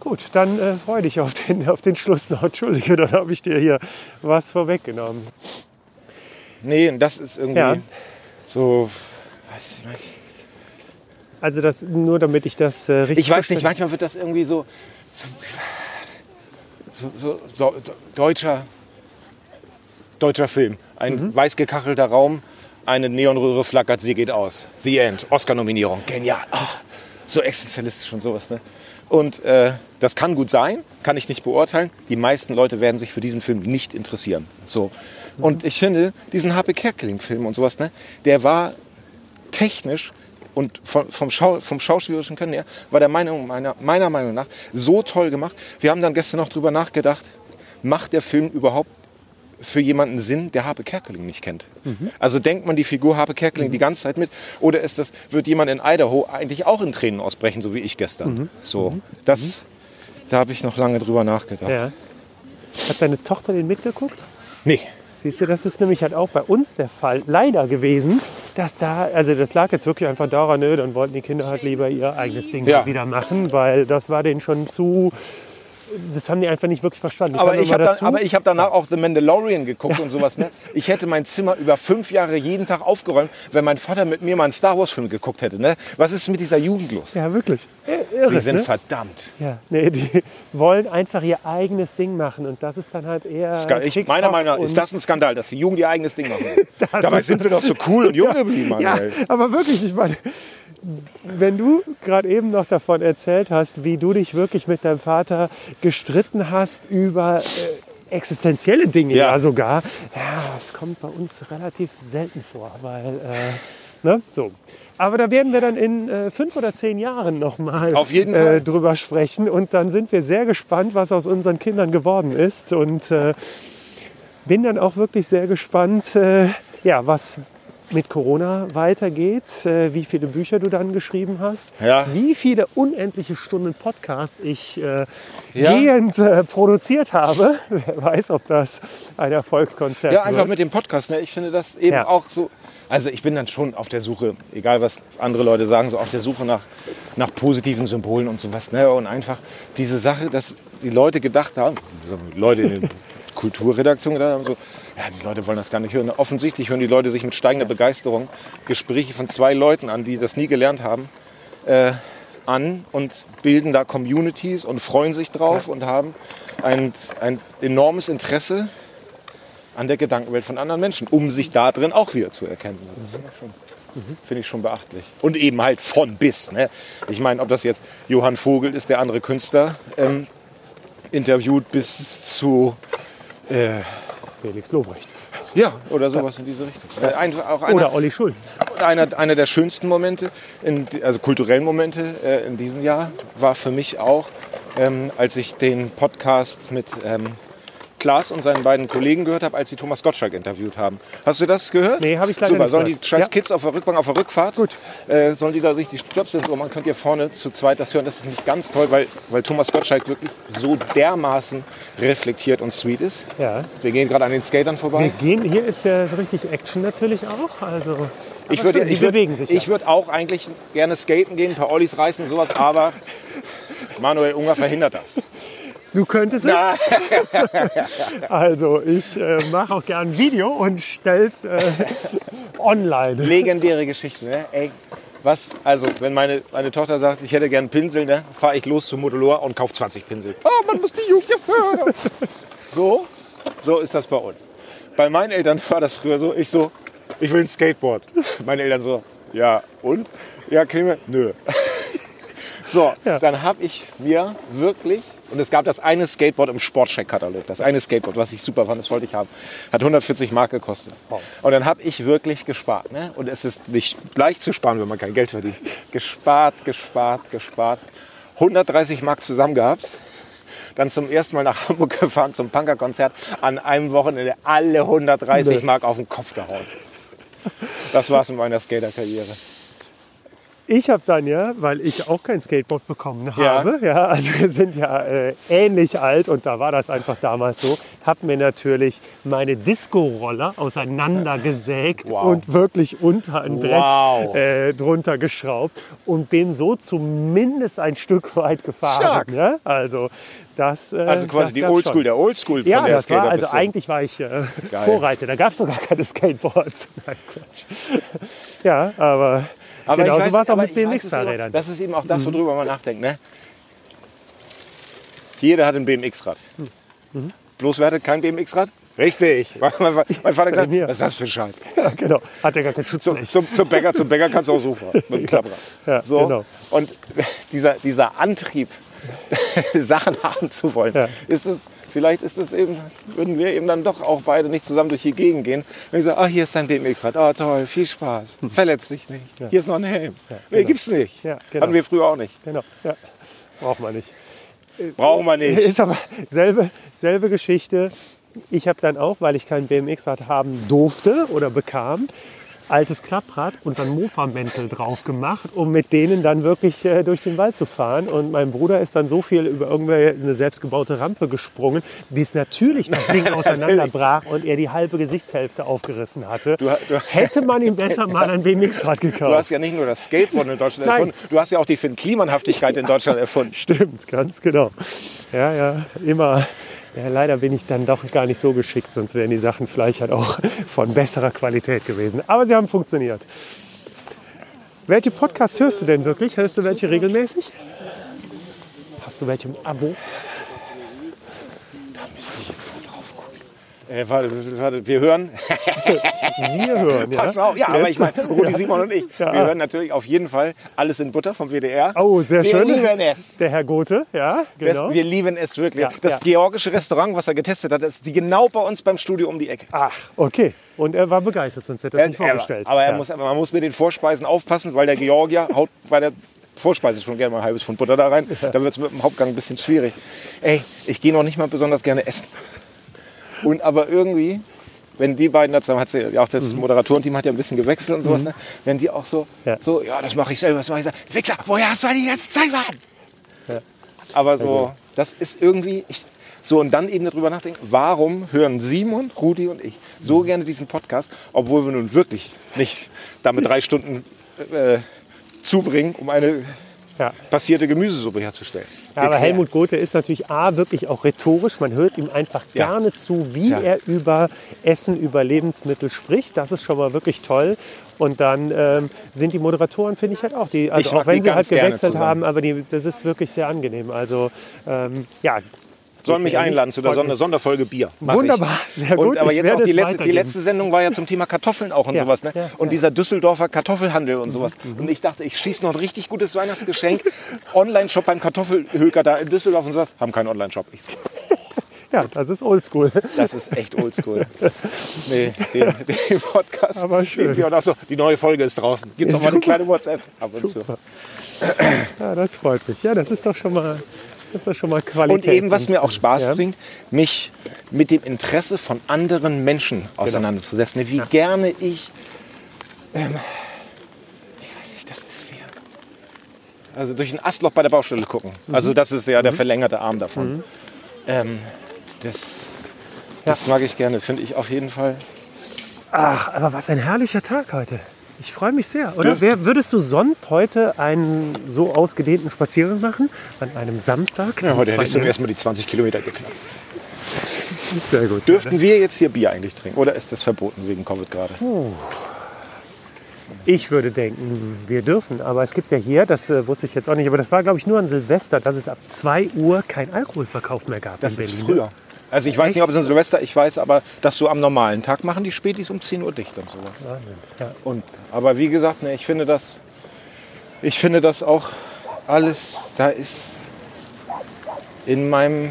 Gut, dann äh, freue dich auf den, auf den Schluss noch. Entschuldige, dann habe ich dir hier was vorweggenommen. Nee, das ist irgendwie Ja. so. Weiß, weiß, Also das nur, damit ich das äh, richtig ich weiß nicht, manchmal wird das irgendwie so. So, so, so, deutscher, deutscher Film. Ein Mhm. weiß gekachelter Raum, eine Neonröhre flackert, sie geht aus. The End. Oscar-Nominierung. Genial. Ah, so existenzialistisch und sowas. Ne? Und äh, das kann gut sein, kann ich nicht beurteilen. Die meisten Leute werden sich für diesen Film nicht interessieren. So. Und ich finde, diesen H.P. Kerkeling-Film und sowas, ne, der war technisch und vom, vom, Schau, vom schauspielerischen Können her, war der Meinung, meiner, meiner Meinung nach so toll gemacht. Wir haben dann gestern noch drüber nachgedacht, macht der Film überhaupt für jemanden Sinn, der Harpe Kerkeling nicht kennt? Also denkt man die Figur Harpe Kerkeling die ganze Zeit mit? Oder ist das, wird jemand in Idaho eigentlich auch in Tränen ausbrechen, so wie ich gestern? So, das, da habe ich noch lange drüber nachgedacht. Ja. Hat deine Tochter den mitgeguckt? Nee, Siehst du, das ist nämlich halt auch bei uns der Fall leider gewesen, dass da, also das lag jetzt wirklich einfach daran, ne, dann wollten die Kinder halt lieber ihr eigenes Ding Ja. halt wieder machen, weil das war denen schon zu das haben die einfach nicht wirklich verstanden. Die Aber ich habe dann, aber ich hab danach auch The Mandalorian geguckt und sowas. Ne? Ich hätte mein Zimmer über fünf Jahre jeden Tag aufgeräumt, wenn mein Vater mit mir mal einen Star Wars Film geguckt hätte. Ne? Was ist mit dieser Jugend los? ja, wirklich. Irre, Die sind ne? verdammt. Ja, nee, die wollen einfach ihr eigenes Ding machen und das ist dann halt eher. Ska- Ich, meiner Meinung nach ist das ein Skandal, dass die Jugend ihr eigenes Ding machen. Dabei sind wir doch so cool und jung geblieben, Ja, Manuel. aber wirklich, ich meine, wenn du gerade eben noch davon erzählt hast, wie du dich wirklich mit deinem Vater gestritten hast über äh, existenzielle Dinge ja. Ja. sogar, ja, das kommt bei uns relativ selten vor, weil, äh, ne, so. Aber da werden wir dann in äh, fünf oder zehn Jahren nochmal äh, drüber sprechen und dann sind wir sehr gespannt, was aus unseren Kindern geworden ist und äh, bin dann auch wirklich sehr gespannt, äh, ja, was mit Corona weitergeht, äh, wie viele Bücher du dann geschrieben hast, Ja. wie viele unendliche Stunden Podcast ich äh, Ja. gehend äh, produziert habe. Wer weiß, ob das ein Erfolgskonzert Ja, einfach wird. mit dem Podcast. Ne? Ich finde das eben Ja. auch so. Also ich bin dann schon auf der Suche, egal was andere Leute sagen, so auf der Suche nach, nach positiven Symbolen und sowas. Ne? Und einfach diese Sache, dass die Leute gedacht haben, Leute in den Kulturredaktionen gedacht haben, so, ja, die Leute wollen das gar nicht hören. Offensichtlich hören die Leute sich mit steigender Begeisterung Gespräche von zwei Leuten an, die das nie gelernt haben, äh, an und bilden da Communities und freuen sich drauf und haben ein, ein enormes Interesse an der Gedankenwelt von anderen Menschen, um sich da drin auch wieder zu erkennen. Ich, schon- finde ich schon beachtlich. Und eben halt von bis. Ne? Ich meine, ob das jetzt Johann Vogel ist, der andere Künstler ähm, interviewt, bis zu Felix Lobrecht. ja oder sowas in diese Richtung. Äh, ein, einer, Oder Olli Schulz. einer, einer der schönsten Momente, in, also kulturellen Momente äh, in diesem Jahr, war für mich auch, ähm, als ich den Podcast mit ähm, Klaas und seinen beiden Kollegen gehört habe, als sie Thomas Gottschalk interviewt haben. Hast du das gehört? Nee, habe ich leider Super. nicht Sollen gehört. die scheiß Ja. Kids auf der Rückbank, auf der Rückfahrt, Gut. Äh, sollen die da sich die Jobs sind? Man könnt ihr vorne zu zweit das hören. Das ist nicht ganz toll, weil, weil Thomas Gottschalk wirklich so dermaßen reflektiert und sweet ist. Ja. Wir gehen gerade an den Skatern Wir vorbei. gehen, hier ist ja so richtig Action natürlich auch. Also, Ich würde, ich würde, bewegen sich. ich würde auch eigentlich gerne skaten gehen, ein paar Ollis reißen, sowas, aber Manuel Unger verhindert das. Du könntest es. Also ich äh, mache auch gern ein Video und stell's äh, online. Legendäre Geschichten, ne? Ey, was, also, wenn meine, meine Tochter sagt, ich hätte gern Pinsel, ne, fahre ich los zum Modelor und kaufe 20 Pinsel. Oh, man muss die Jugend ja fördern. So, so ist das bei uns. Bei meinen Eltern war das früher so, ich so, ich will ein Skateboard. Meine Eltern so, ja, und? Ja, kriegen wir? Nö. So, Ja. dann habe ich mir wirklich, und es gab das eine Skateboard im Sportcheck-Katalog, das eine Skateboard, was ich super fand, das wollte ich haben, hat 140 Mark gekostet. Und dann habe ich wirklich gespart. Ne? Und es ist nicht leicht zu sparen, wenn man kein Geld verdient. Gespart, gespart, gespart. 130 Mark zusammen gehabt. Dann zum ersten Mal nach Hamburg gefahren zum Punkerkonzert. An einem Wochenende alle 130 Nee. Mark auf den Kopf gehauen. Das war's in meiner Skaterkarriere. Ich habe dann ja, weil ich auch kein Skateboard bekommen Ja. habe, ja, also wir sind ja äh, ähnlich alt und da war das einfach damals so, habe mir natürlich meine Disco-Roller auseinandergesägt Wow. und wirklich unter ein Wow. Brett äh, drunter geschraubt und bin so zumindest ein Stück weit gefahren. Stark. Ja? Also das, äh, Also quasi die Oldschool, der Oldschool von Ja, der das war, also eigentlich war ich äh. Vorreiter. Da gab es sogar keine Skateboards. Nein. Ja, aber, Aber genauso ich weiß- war es auch mit BMX-Fahrrädern. Das ist eben auch das, worüber man nachdenkt. Ne? Jeder hat ein BMX-Rad. Bloß wer hatte kein BMX-Rad? Richtig. Mein, mein, mein Vater gesagt, was ist das für ein Scheiß? Ja, genau. Hat ja gar keinen Zum, Schutzblech. zum, zum, Bäcker, zum Bäcker kannst du auch so fahren, mit dem Klapprad. Ja, so. genau. Und dieser, dieser Antrieb, Sachen haben zu wollen, Ja. ist es, vielleicht ist es eben, würden wir eben dann doch auch beide nicht zusammen durch die Gegend gehen. Wenn ich sage, ah, hier ist dein BMX-Rad, oh toll, viel Spaß, verletz dich nicht, hier ist noch ein Helm. nee, genau. gibt's nicht. Ja, genau. Hatten wir früher auch nicht. Genau. Ja. Braucht man nicht. Brauchen wir nicht. Ist aber selbe, selbe Geschichte. Ich habe dann auch, weil ich kein BMX-Rad haben durfte oder bekam, altes Klapprad und dann Mofa-Mäntel drauf gemacht, um mit denen dann wirklich äh, durch den Wald zu fahren. Und mein Bruder ist dann so viel über irgendeine selbstgebaute Rampe gesprungen, bis natürlich das Ding auseinanderbrach und er die halbe Gesichtshälfte aufgerissen hatte. Du, du, Hätte man ihm besser mal ein BMX-Rad gekauft. Du hast ja nicht nur das Skateboard in Deutschland Nein. erfunden, du hast ja auch die Finn Klimanhaftigkeit in Deutschland erfunden. Stimmt, ganz genau. Ja, ja, immer. Ja, leider bin ich dann doch gar nicht so geschickt, sonst wären die Sachen vielleicht halt auch von besserer Qualität gewesen. Aber sie haben funktioniert. Welche Podcasts hörst du denn wirklich? Hörst du welche regelmäßig? Hast du welche im Abo? Äh, warte, warte, wir hören. Wir hören, ja. Pass auf, ja, aber ich meine, Rudi, Simon und ich, Ja. wir hören natürlich auf jeden Fall alles in Butter vom WDR. Oh, sehr wir schön. lieben es. Der Herr Gothe, ja, Das, genau. wir lieben es wirklich. Ja, das ja. georgische Restaurant, was er getestet hat, ist die genau bei uns beim Studio um die Ecke. Ach, okay. Und er war begeistert, sonst hätte er es nicht Er- vorgestellt. aber er ja. muss, man muss mit den Vorspeisen aufpassen, weil der Georgier haut bei der Vorspeise schon gerne mal ein halbes Pfund Butter da rein. Da wird es mit dem Hauptgang ein bisschen schwierig. Ey, ich gehe noch nicht mal besonders gerne essen. Und aber irgendwie, wenn die beiden dazu, hat sie ja auch das Moderatorenteam hat ja ein bisschen gewechselt und sowas, ne? wenn die auch so, Ja. so, ja, das mache ich selber, das mache ich selber. Wichser, woher hast du die ganze Zeit waren? Ja. Aber so, das ist irgendwie, ich, so und dann eben darüber nachdenken, warum hören Simon, Rudi und ich so gerne diesen Podcast, obwohl wir nun wirklich nicht damit drei Stunden äh, zubringen, um eine Ja. passierte Gemüsesuppe herzustellen. Ja, aber. Helmut Gothe ist natürlich A, wirklich auch rhetorisch. Man hört ihm einfach gerne zu, wie er über Essen, über Lebensmittel spricht. Das ist schon mal wirklich toll. Und dann ähm, sind die Moderatoren, finde ich halt auch, die, also Ich auch wenn die sie halt gewechselt haben, aber die, das ist wirklich sehr angenehm. Also ähm, ja. Sollen mich einladen zu der Sonder. Sonderfolge Bier. Mach Wunderbar, sehr gut. Und aber jetzt auch die letzte, die letzte Sendung war ja zum Thema Kartoffeln auch und Ja, sowas. Ne? ja, und ja. dieser Düsseldorfer Kartoffelhandel und sowas. Und ich dachte, ich schieße noch ein richtig gutes Weihnachtsgeschenk. Online-Shop beim Kartoffelhöker da in Düsseldorf und sowas. Haben keinen Online-Shop. So, Ja, das ist oldschool. das ist echt oldschool. nee, den, den Podcast. Aber schön. wir. Und auch so, die neue Folge ist draußen. Gibt es noch mal eine kleine WhatsApp ab und zu. Ja, das freut mich. Ja, das ist doch schon mal, das ist schon mal Qualität. Und eben, was mir auch Spaß Ja. bringt, mich mit dem Interesse von anderen Menschen Genau. auseinanderzusetzen. Wie gerne ich, ähm, ich weiß nicht, das ist wie, also durch ein Astloch bei der Baustelle gucken. Mhm. Also das ist ja der verlängerte Arm davon. Ähm, das, das mag ich gerne, finde ich auf jeden Fall. Ach, aber was ein herrlicher Tag heute. Ich freue mich sehr. Oder wer, würdest du sonst heute einen so ausgedehnten Spaziergang machen? An einem Samstag? Ja, heute hätte ich zum ersten Mal die 20 Kilometer geknackt. Sehr gut. Dürften wir jetzt hier Bier eigentlich trinken? Oder ist das verboten wegen Covid gerade? Ich würde denken, wir dürfen. Aber es gibt ja hier, das äh, wusste ich jetzt auch nicht, aber das war, glaube ich, nur an Silvester, dass es ab 2 Uhr kein Alkoholverkauf mehr gab Das in ist Berlin. früher. Also ich weiß Echt? nicht, ob es in Silvester, ich weiß aber, dass so am normalen Tag machen die Spätis um 10 Uhr dicht und sowas. Ja. Und, aber wie gesagt, ne, ich finde das, ich finde das auch alles, da ist in meinem,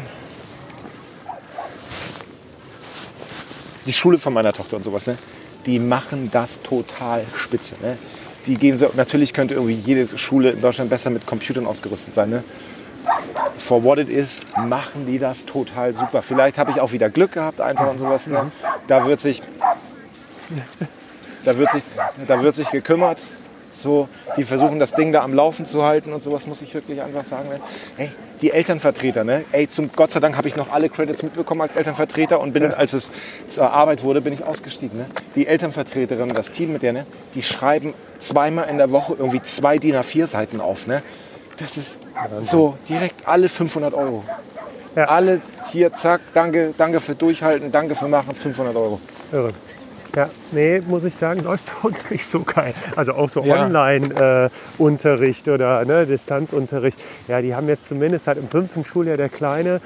die Schule von meiner Tochter und sowas, ne, die machen das total spitze. Ne? Die geben so, natürlich könnte irgendwie jede Schule in Deutschland besser mit Computern ausgerüstet sein. Ne? For what it is, machen die das total super. Vielleicht habe ich auch wieder Glück gehabt, einfach und sowas. Ne? Da wird sich da wird sich, da wird sich gekümmert. So, die versuchen das Ding da am Laufen zu halten und sowas muss ich wirklich einfach sagen. Ne? Ey, die Elternvertreter, ne? Ey, zum Gott sei Dank habe ich noch alle Credits mitbekommen als Elternvertreter und bin, als es zur Arbeit wurde, bin ich ausgestiegen. Ne? Die Elternvertreterin, das Team mit der, ne? Die schreiben zweimal in der Woche irgendwie zwei DIN A4 Seiten auf, ne? Das ist so direkt alle 500 Euro. Ja. Alle hier, zack, danke, danke für Durchhalten, danke für Machen, 500 Euro. Irre. Ja, nee, muss ich sagen, läuft bei uns nicht so geil. Also auch so Ja. Online-Unterricht oder ne, Distanzunterricht. Ja, die haben jetzt zumindest halt im fünften Schuljahr der Kleine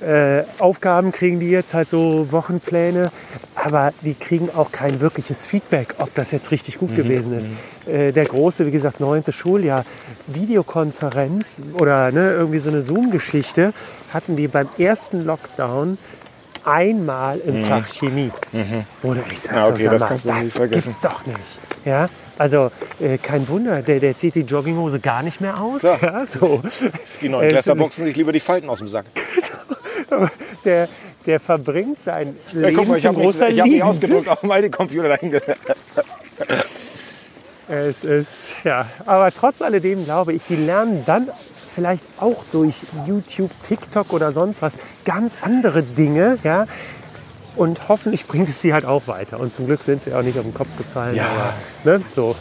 äh, Aufgaben kriegen die jetzt halt so Wochenpläne, aber die kriegen auch kein wirkliches Feedback, ob das jetzt richtig Mhm, gut gewesen ist. Äh, der große, wie gesagt, neunte Schuljahr, Videokonferenz oder ne, irgendwie so eine Zoom-Geschichte hatten die beim ersten Lockdown einmal im Fach Chemie. Wo du echt sagst, Mhm. Ja, okay, sag das mal, das vergessen. gibt's doch nicht. Ja, also äh, kein Wunder, der, der zieht die Jogginghose gar nicht mehr aus. Ja. Ja. so. Die neuen Klässler boxen sich lieber die Falten aus dem Sack. der, der verbringt sein Ja, Leben guck mal, ich habe mich, ich hab mich ausgedruckt auf meine Computer dahin. Es ist, ja, aber trotz alledem glaube ich, die lernen dann vielleicht auch durch YouTube, TikTok oder sonst was ganz andere Dinge, ja. Und hoffentlich bringt es sie halt auch weiter. Und zum Glück sind sie auch nicht auf den Kopf gefallen. Ja. Aber, ne, so.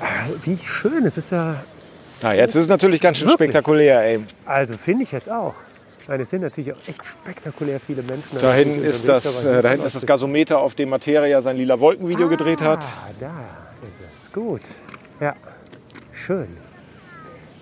Ah, Wie schön, es ist ja, Na, jetzt ist es natürlich ganz schön Wirklich? spektakulär, ey. also finde ich jetzt auch. Meine, es sind natürlich auch echt spektakulär viele Menschen. Da hinten ist das, äh, da hinten ist das Gasometer, auf dem Materia sein lila Wolkenvideo gedreht hat. Ah, da ist es. Gut. Ja, schön.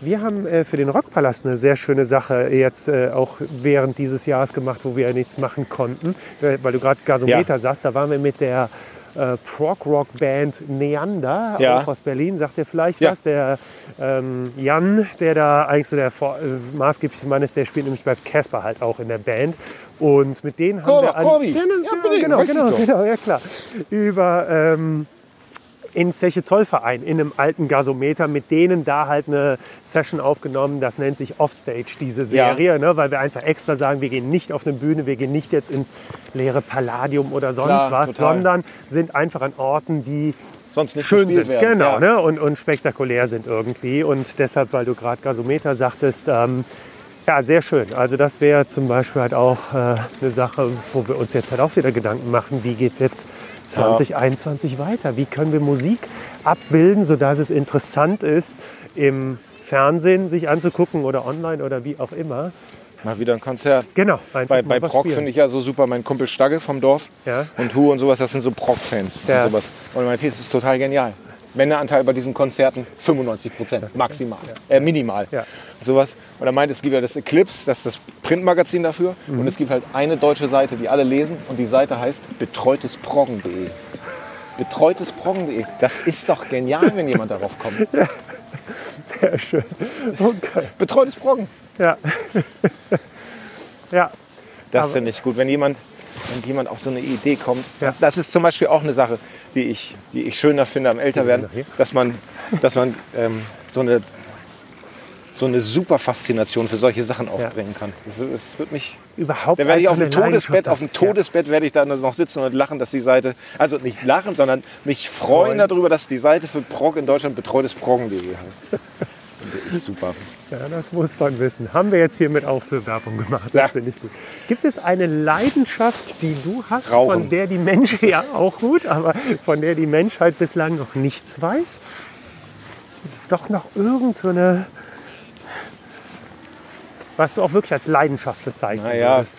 Wir haben äh, für den Rockpalast eine sehr schöne Sache jetzt äh, auch während dieses Jahres gemacht, wo wir ja nichts machen konnten. Äh, weil du gerade Gasometer Ja. sagst, da waren wir mit der äh, Prog-Rock-Band Neander, Ja. auch aus Berlin, sagt ihr vielleicht Ja. was. Der ähm, Jan, der da eigentlich so der vor, äh, maßgebliche Mann ist, der spielt nämlich bei Casper halt auch in der Band. Und mit denen haben Corby, wir... an- Corby. Ja, Ja, genau, genau, doch. genau, ja klar. Über... Ähm, in Zeche Zollverein, in einem alten Gasometer, mit denen da halt eine Session aufgenommen. Das nennt sich Offstage, diese Serie, ne? weil wir einfach extra sagen, wir gehen nicht auf eine Bühne, wir gehen nicht jetzt ins leere Palladium oder sonst Klar, was, total. sondern sind einfach an Orten, die Sonst nicht schön sind, werden. genau, Ja. ne? und, und spektakulär sind irgendwie. Und deshalb, weil du gerade Gasometer sagtest, ähm, ja, sehr schön. Also das wäre zum Beispiel halt auch äh, eine Sache, wo wir uns jetzt halt auch wieder Gedanken machen, wie geht es jetzt 2021 weiter? Wie können wir Musik abbilden, sodass es interessant ist, im Fernsehen sich anzugucken oder online oder wie auch immer. Mal wieder ein Konzert. Genau. Bei, bei Prog finde ich ja so super, mein Kumpel Stagge vom Dorf Ja. und Hu und sowas, das sind so Prog-Fans Ja. und sowas. Und mein das ist total genial. Wendeanteil bei diesen Konzerten 95 Prozent, maximal, äh, minimal. Ja. Sowas. Und er meint, es gibt ja das Eclipse, das ist das Printmagazin dafür. Mhm. Und es gibt halt eine deutsche Seite, die alle lesen. Und die Seite heißt betreutesproggen.de. Betreutesproggen.de. Das ist doch genial, wenn jemand darauf kommt. Sehr schön. Okay. Betreutes Proggen. Ja. ja. Das finde ich gut. Wenn jemand, wenn jemand auf so eine Idee kommt. Ja. Das, das ist zum Beispiel auch eine Sache, die ich, die ich schöner finde am Älterwerden, dass man, dass man ähm, so, eine, so eine super Faszination für solche Sachen aufbringen kann. Das, das wird mich. Überhaupt Da werde ich auf dem Todesbett, auf dem. Todesbett werde ich dann noch sitzen und lachen, dass die Seite, also nicht lachen, sondern mich freuen Freuen. darüber, dass die Seite für Prog in Deutschland betreutes Proggen.de heißt. Super. Ja, das muss man wissen. Haben wir jetzt hiermit auch für Werbung gemacht. Das Ja. finde ich gut. Gibt es eine Leidenschaft, die du hast, Rauchen. von der die Menschheit, ja auch gut, aber von der die Menschheit bislang noch nichts weiß? Ist doch noch irgend so eine, was du auch wirklich als Leidenschaft bezeichnen Naja, würdest.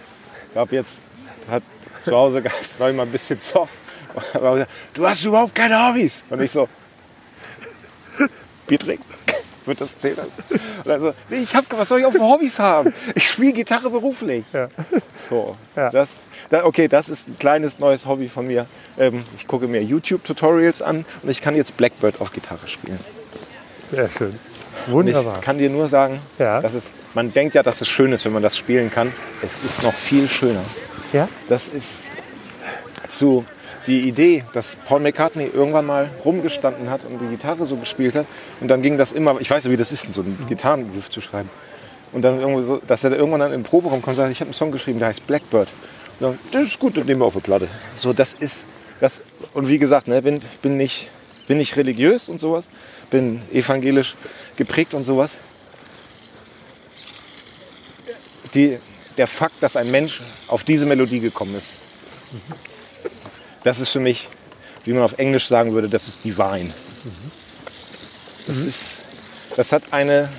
ich glaube jetzt hat zu Hause war ich mal ein bisschen gesagt, du hast überhaupt keine Hobbys. Und ich so, Bier trinken. Wird das zählen? Und also, nee, ich hab, was soll ich auch für Hobbys haben? Ich spiele Gitarre beruflich. Ja. So, Ja. das, da, okay, das ist ein kleines neues Hobby von mir. Ähm, ich gucke mir YouTube-Tutorials an und ich kann jetzt Blackbird auf Gitarre spielen. Sehr schön. Und Wunderbar. ich kann dir nur sagen, Ja. dass es, man denkt ja, dass es schön ist, wenn man das spielen kann. Es ist noch viel schöner. Ja? Das ist so die Idee, dass Paul McCartney irgendwann mal rumgestanden hat und die Gitarre so gespielt hat. Und dann ging das immer, ich weiß ja, wie das ist, so einen Gitarrenriff zu schreiben. Und dann irgendwie so, dass er irgendwann dann im Proberaum kommt und sagt, ich habe einen Song geschrieben, der heißt Blackbird. Und dann, das ist gut, den nehmen wir auf die Platte. So, das ist, das, und wie gesagt, ne, bin, bin, nicht, bin nicht religiös und sowas, bin evangelisch geprägt und sowas. Die, der Fakt, dass ein Mensch auf diese Melodie gekommen ist, das ist für mich, wie man auf Englisch sagen würde, das ist divine. Das ist, das hat eine,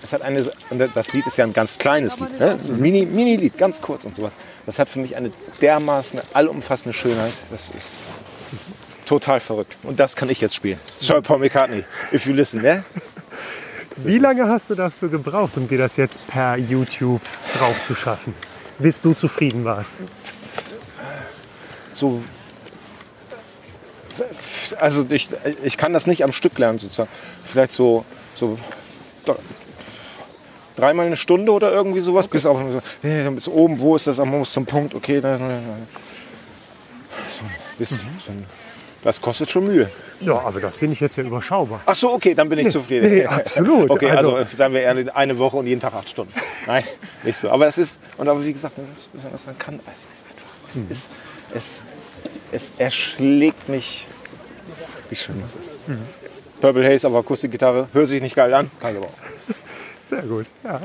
das hat eine, das Lied ist ja ein ganz kleines Lied, ne? Ein Mini, Mini-Lied, ganz kurz und sowas. Das hat für mich eine dermaßen allumfassende Schönheit. Das ist total verrückt. Und das kann ich jetzt spielen. Sir Paul McCartney, if you listen, ne? Wie lange hast du dafür gebraucht, um dir das jetzt per YouTube drauf zu schaffen? Bis du zufrieden warst. So. Also ich, ich kann das nicht am Stück lernen sozusagen. Vielleicht so, so dr- dreimal eine Stunde oder irgendwie sowas. Bis auf bis oben, wo ist das? Man muss zum Punkt, okay. da- da- da. So, bis, so, das kostet schon Mühe. Ja, aber das finde ich jetzt ja überschaubar. Ach so, okay, dann bin ich zufrieden. nee, absolut. Okay, also, Also- sagen wir eher eine Woche und jeden Tag acht Stunden. Nein, nicht so. Aber es ist, und aber wie gesagt, man kann, es ist einfach, es, ist, es, es erschlägt mich wie schön das ist. Mhm. Purple Haze auf Akustikgitarre, hört sich nicht geil an, kann ich aber auch. Sehr gut, ja.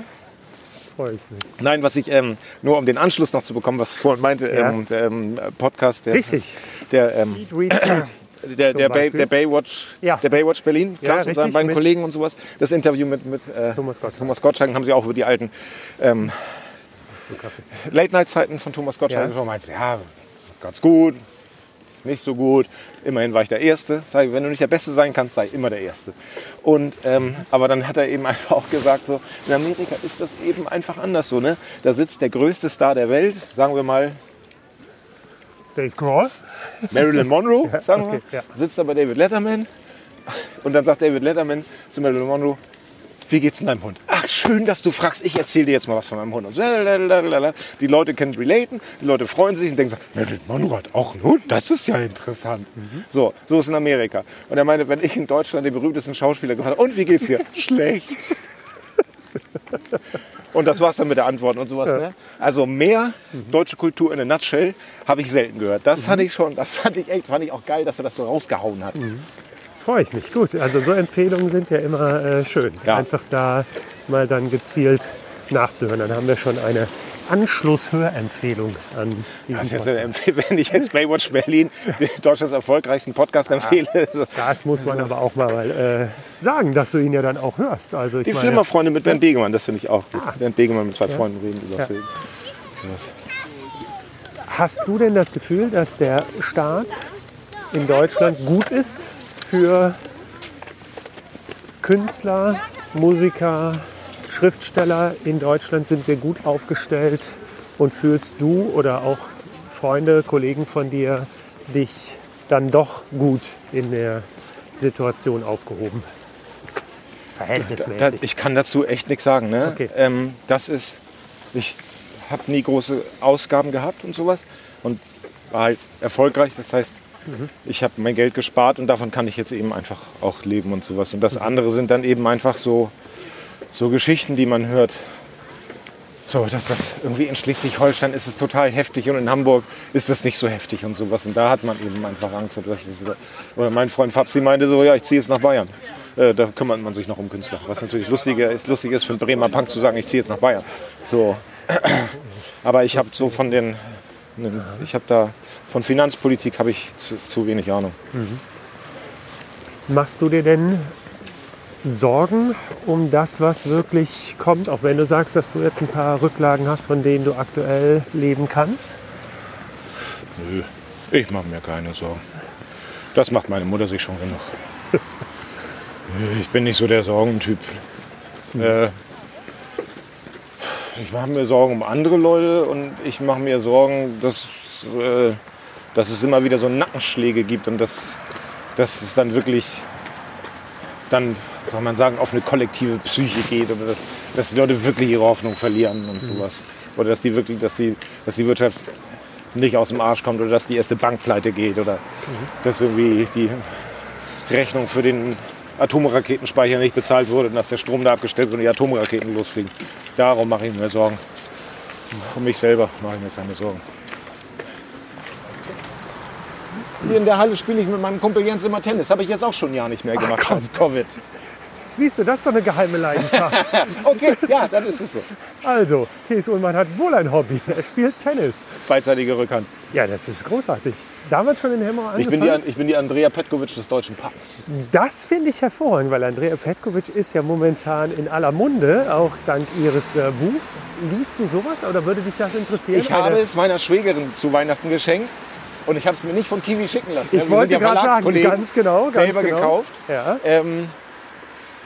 Freue ich mich. Nein, was ich, ähm, nur um den Anschluss noch zu bekommen, was vorhin meinte, Ja. ähm, der ähm, Podcast, der, Richtig. der, ähm, der, Zum der, Bay, der Baywatch, Ja. der Baywatch Berlin, Ja, Klaas und seinen beiden mit- Kollegen und sowas. Das Interview mit, mit äh, Thomas Gottschalk. Thomas Gottschalk haben sie auch über die alten ähm, Late-Night-Zeiten von Thomas Gottschalk Ja. gesprochen. Ja, ganz gut, nicht so gut. Immerhin war ich der Erste. Ich, wenn du nicht der Beste sein kannst, sei immer der Erste. Und, ähm, aber dann hat er eben einfach auch gesagt, so, in Amerika ist das eben einfach anders so. Ne? Da sitzt der größte Star der Welt, sagen wir mal Dave Grohl. Marilyn Monroe, sagen wir okay, mal, ja. sitzt da bei David Letterman. Und dann sagt David Letterman zu Marilyn Monroe, wie geht's in deinem Hund? Ach, schön, dass du fragst. Ich erzähle dir jetzt mal was von meinem Hund. Und so, lalalala. die Leute können relaten, die Leute freuen sich und denken so, hat auch einen Hund? Das ist ja interessant. So, so ist in Amerika. Und er meinte, wenn ich in Deutschland den berühmtesten Schauspieler gefragt habe, und wie geht's dir? Schlecht. Und das war's dann mit der Antwort und sowas. Ne? Also mehr deutsche Kultur in a nutshell habe ich selten gehört. Das fand ich schon, das fand ich echt, fand ich auch geil, dass er das so rausgehauen hat. Freue ich mich. Gut, also so Empfehlungen sind ja immer äh, schön. Ja. Einfach da mal dann gezielt nachzuhören. Dann haben wir schon eine Anschlusshörempfehlung an Das ist diesen Podcast. äh, wenn ich jetzt Baywatch Berlin, Deutschlands erfolgreichsten Podcast empfehle. Das muss man aber auch mal äh, sagen, dass du ihn ja dann auch hörst. Also ich Die meine, Flimmerfreunde mit Bernd Begemann, das finde ich auch gut. Bernd Begemann mit zwei Freunden reden über Ja. Film. Hast du denn das Gefühl, dass der Staat in Deutschland gut ist für Künstler, Musiker, Schriftsteller in Deutschland? Sind wir gut aufgestellt? Und fühlst du oder auch Freunde, Kollegen von dir dich dann doch gut in der Situation aufgehoben? Da, Verhältnismäßig. ich kann dazu echt nichts sagen. Ne? Okay. Ähm, das ist, ich habe nie große Ausgaben gehabt und sowas und war halt erfolgreich. Das heißt, Mhm. ich habe mein Geld gespart und davon kann ich jetzt eben einfach auch leben und sowas. Und Mhm. das andere sind dann eben einfach so, so Geschichten, die man hört. So, dass das irgendwie in Schleswig-Holstein ist es total heftig und in Hamburg ist es nicht so heftig und sowas. Und da hat man eben einfach Angst. Das oder mein Freund Fabsi meinte so, ja, ich ziehe jetzt nach Bayern. Äh, da kümmert man sich noch um Künstler. Was natürlich lustiger ist, lustig ist für einen Bremer Punk zu sagen, ich ziehe jetzt nach Bayern. So. Aber ich habe so von den, ich habe da, von Finanzpolitik habe ich zu, zu wenig Ahnung. Machst du dir denn Sorgen um das, was wirklich kommt, auch wenn du sagst, dass du jetzt ein paar Rücklagen hast, von denen du aktuell leben kannst? Nö, ich mache mir keine Sorgen. Das macht meine Mutter sich schon genug. Ich bin nicht so der Sorgentyp. Äh, ich mache mir Sorgen um andere Leute und ich mache mir Sorgen, dass, äh, dass es immer wieder so Nackenschläge gibt und dass, dass es dann wirklich dann, soll man sagen, auf eine kollektive Psyche geht oder dass, dass die Leute wirklich ihre Hoffnung verlieren und sowas. Oder dass die wirklich, dass die, dass die Wirtschaft nicht aus dem Arsch kommt oder dass die erste Bank pleite geht oder dass irgendwie die Rechnung für den Atomraketenspeicher nicht bezahlt wurde und dass der Strom da abgestellt wird und die Atomraketen losfliegen. Darum mache ich mir Sorgen. Um mich selber mache ich mir keine Sorgen. Hier in der Halle spiele ich mit meinem Kumpel Jens immer Tennis. Habe ich jetzt auch schon ein Jahr nicht mehr gemacht, trotz Covid. Siehst du, das ist doch eine geheime Leidenschaft. Okay, ja, dann ist es so. also, T.S. Ullmann hat wohl ein Hobby. Er spielt Tennis. Beidseitige Rückhand. Ja, das ist großartig. Damals schon in Hemmer Ich bin, die, angefangen? An- ich bin die Andrea Petkovic des Deutschen Parks. Das finde ich hervorragend, weil Andrea Petkovic ist ja momentan in aller Munde, auch dank ihres äh, Buchs. Liest du sowas oder würde dich das interessieren? Ich habe es meiner Schwägerin zu Weihnachten geschenkt und ich habe es mir nicht von Kiwi schicken lassen. Ich Wir wollte sind ja gerade sagen, ganz genau. Ganz selber genau. gekauft. Ja. Ähm,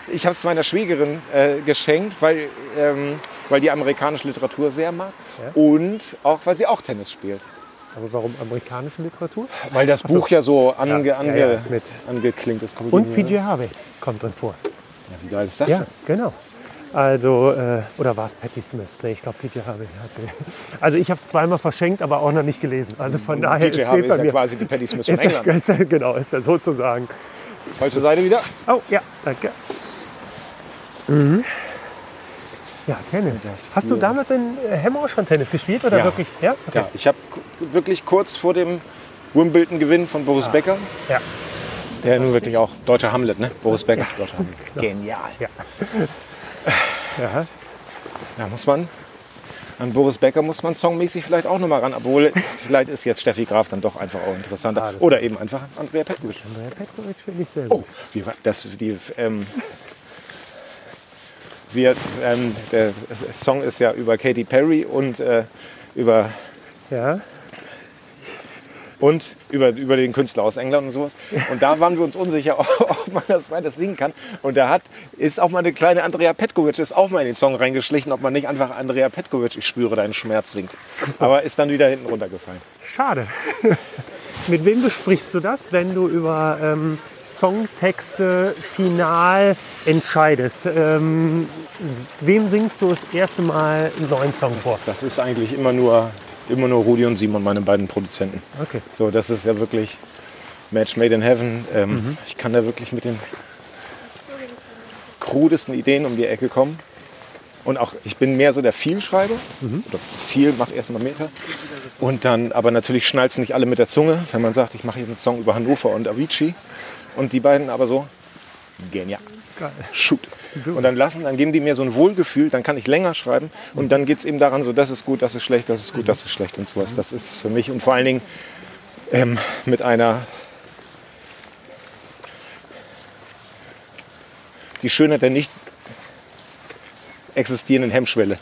ich habe es meiner Schwägerin äh, geschenkt, weil, ähm, weil die amerikanische Literatur sehr mag Ja. und auch weil sie auch Tennis spielt. Aber warum amerikanische Literatur? Weil das Buch ja so ange, Ja, ange, ja, ja, mit- angeklingt ist. Und PJ Harvey kommt drin vor. ne? Ja, wie geil ist das Ja, denn? genau. Also, äh, oder war es Patty Smith? Nee, ich glaube, PJ Harvey hat sie. Also, ich habe es zweimal verschenkt, aber auch noch nicht gelesen. Also, von daher PJ Harvey steht ist bei ja mir. quasi die Patty Smith von Ist er, England. ist er, genau, ist er sozusagen. Falsche Seite wieder. Oh, ja, danke. Mhm. Ja, Tennis. Hast du damals in äh, Hemmer schon Tennis gespielt oder Ja. wirklich? Ja, okay. Ja, ich habe wirklich kurz vor dem Wimbledon-Gewinn von Boris Becker Ja. Ja, nun wirklich auch deutscher Hamlet, ne? Boris Becker, deutscher Hamlet. Genial. Ja. ja. Da muss man, an Boris Becker muss man songmäßig vielleicht auch nochmal ran, obwohl vielleicht ist jetzt Steffi Graf dann doch einfach auch interessanter. Ah, Oder eben einfach Andrea Petkovic. Andrea Petkovic finde ich sehr Oh, gut. wie war das, die, ähm, wir, ähm, der Song ist ja über Katy Perry und äh, über Ja. und über, über den Künstler aus England und sowas. Und da waren wir uns unsicher, ob man das weiter singen kann. Und da hat, ist auch mal eine kleine Andrea Petkovic, ist auch mal in den Song reingeschlichen, ob man nicht einfach Andrea Petkovic, ich spüre deinen Schmerz, singt. Aber ist dann wieder hinten runtergefallen. Schade. Mit wem besprichst du das, wenn du über ähm, Songtexte final entscheidest? Ähm, wem singst du das erste Mal einen neuen Song vor? Das ist eigentlich immer nur, immer nur Rudi und Simon, meine beiden Produzenten. Okay. So, das ist ja wirklich Match made in heaven. Ähm, Ich kann da wirklich mit den krudesten Ideen um die Ecke kommen. Und auch, ich bin mehr so der Vielschreiber. Oder viel, macht erstmal Meter. Und dann, aber natürlich schnallt es nicht alle mit der Zunge, wenn man sagt, ich mache jetzt einen Song über Hannover und Avicii. Und die beiden aber so, genial. Geil. Shoot. Und dann lassen, dann geben die mir so ein Wohlgefühl, dann kann ich länger schreiben. Und dann geht es eben daran, so, das ist gut, das ist schlecht, das ist gut, das ist schlecht und sowas. Das ist für mich und vor allen Dingen ähm, mit einer die Schönheit der nicht existierenden Hemmschwelle.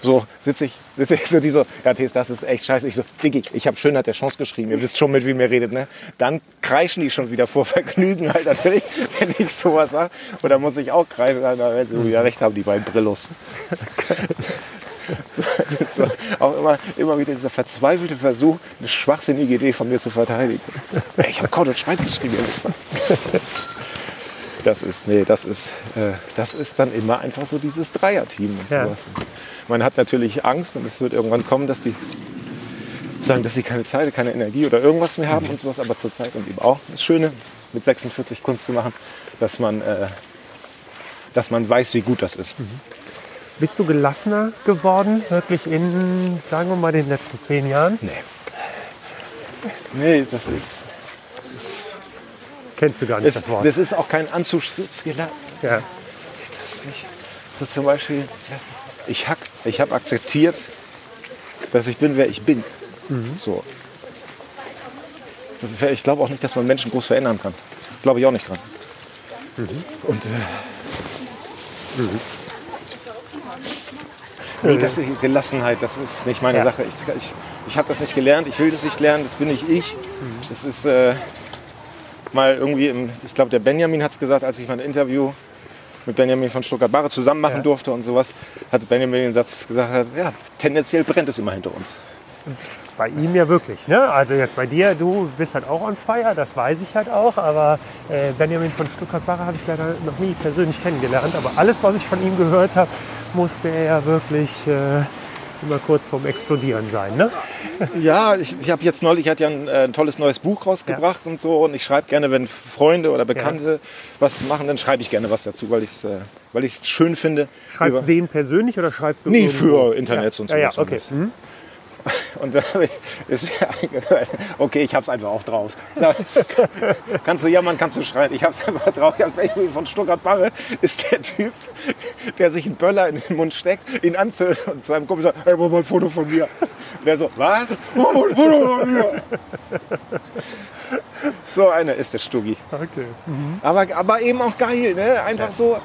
So sitze ich, sitze ich so, die so, ja, Thes, das ist echt scheiße. Ich so, Diggi, ich habe Schönheit der Chance geschrieben. Ihr wisst schon, mit wem ihr redet, ne? Dann kreischen die schon wieder vor Vergnügen halt natürlich, wenn ich sowas sage. Und da muss ich auch kreischen, da werden sie wieder recht haben, die beiden Brillos. so, auch immer, immer wieder dieser verzweifelte Versuch, eine schwachsinnige Idee von mir zu verteidigen. Ich habe Code und Schweiz geschrieben, ihr. Das ist, nee, das ist, äh, das ist dann immer einfach so dieses Dreierteam und Ja. sowas. Man hat natürlich Angst und es wird irgendwann kommen, dass die sagen, dass sie keine Zeit, keine Energie oder irgendwas mehr haben und sowas, aber zur Zeit und eben auch das Schöne, mit 46 Kunst zu machen, dass man, äh, dass man weiß, wie gut das ist. Bist du gelassener geworden, wirklich in, sagen wir mal, den letzten zehn Jahren? Nee. Nee, das ist, Kennst du gar nicht das, das, Wort. das ist auch kein Anzugsfehler. ja. Das ist nicht. So zum Beispiel, das- ich habe ich hab akzeptiert, dass ich bin, wer ich bin. So. Ich glaube auch nicht, dass man Menschen groß verändern kann. Glaube ich auch nicht dran. Und äh, nee, das ist Gelassenheit, das ist nicht meine Ja. Sache. Ich, ich, ich habe das nicht gelernt, ich will das nicht lernen, das bin nicht ich. Das ist äh, mal irgendwie, im, ich glaube, der Benjamin hat es gesagt, als ich mal ein Interview mit Benjamin von Stuttgart-Barre zusammen machen Ja. durfte und sowas, hat Benjamin den Satz gesagt, ja, tendenziell brennt es immer hinter uns. Bei ihm ja wirklich. Ne? Also jetzt bei dir, du bist halt auch on fire, das weiß ich halt auch. Aber äh, Benjamin von Stuttgart-Barre habe ich leider noch nie persönlich kennengelernt. Aber alles, was ich von ihm gehört habe, musste er ja wirklich äh, immer kurz vorm Explodieren sein. Ne? Ja, ich, ich habe jetzt neulich, ich hatte ja ein, äh, ein tolles neues Buch rausgebracht und so und ich schreibe gerne, wenn Freunde oder Bekannte was machen, dann schreibe ich gerne was dazu, weil ich es äh, weil ich's schön finde. Schreibst du den persönlich oder schreibst du Nee, für Internets ja. und Ja, ja, okay. Hm? Und dann hab ich- ist mir eingefallen, okay, ich hab's einfach auch drauf. Kannst du jammern, kannst du schreien. Ich hab's einfach drauf. Ich hab Benjamin von Stuttgart-Barre ist der Typ, der sich einen Böller in den Mund steckt, ihn anzündet und zu einem Kumpel sagt, hey, mach mal ein Foto von mir. Und der so, was? Mach mal ein Foto von mir. So einer ist der Stuggi. Okay. Aber, aber eben auch geil, ne? Einfach so.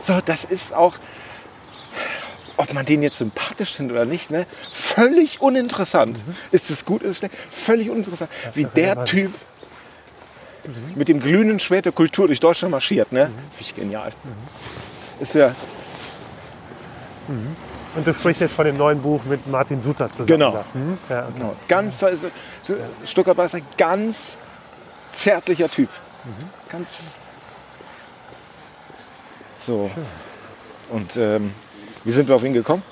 So, das ist auch, ob man den jetzt sympathisch findet oder nicht, ne? Völlig uninteressant. Ist es gut, ist es schlecht? Völlig uninteressant. Wie das der ja Typ mit dem glühenden Schwert der Kultur durch Deutschland marschiert, ne? Finde ich genial. Ist ja, Und du sprichst jetzt von dem neuen Buch mit Martin Suter zusammen. Genau. Das, hm? ja, okay. genau. Ganz toll. ist- so- Stuttgart ist ein ganz zärtlicher Typ. Ganz. So. Und ähm, wie sind wir auf ihn gekommen?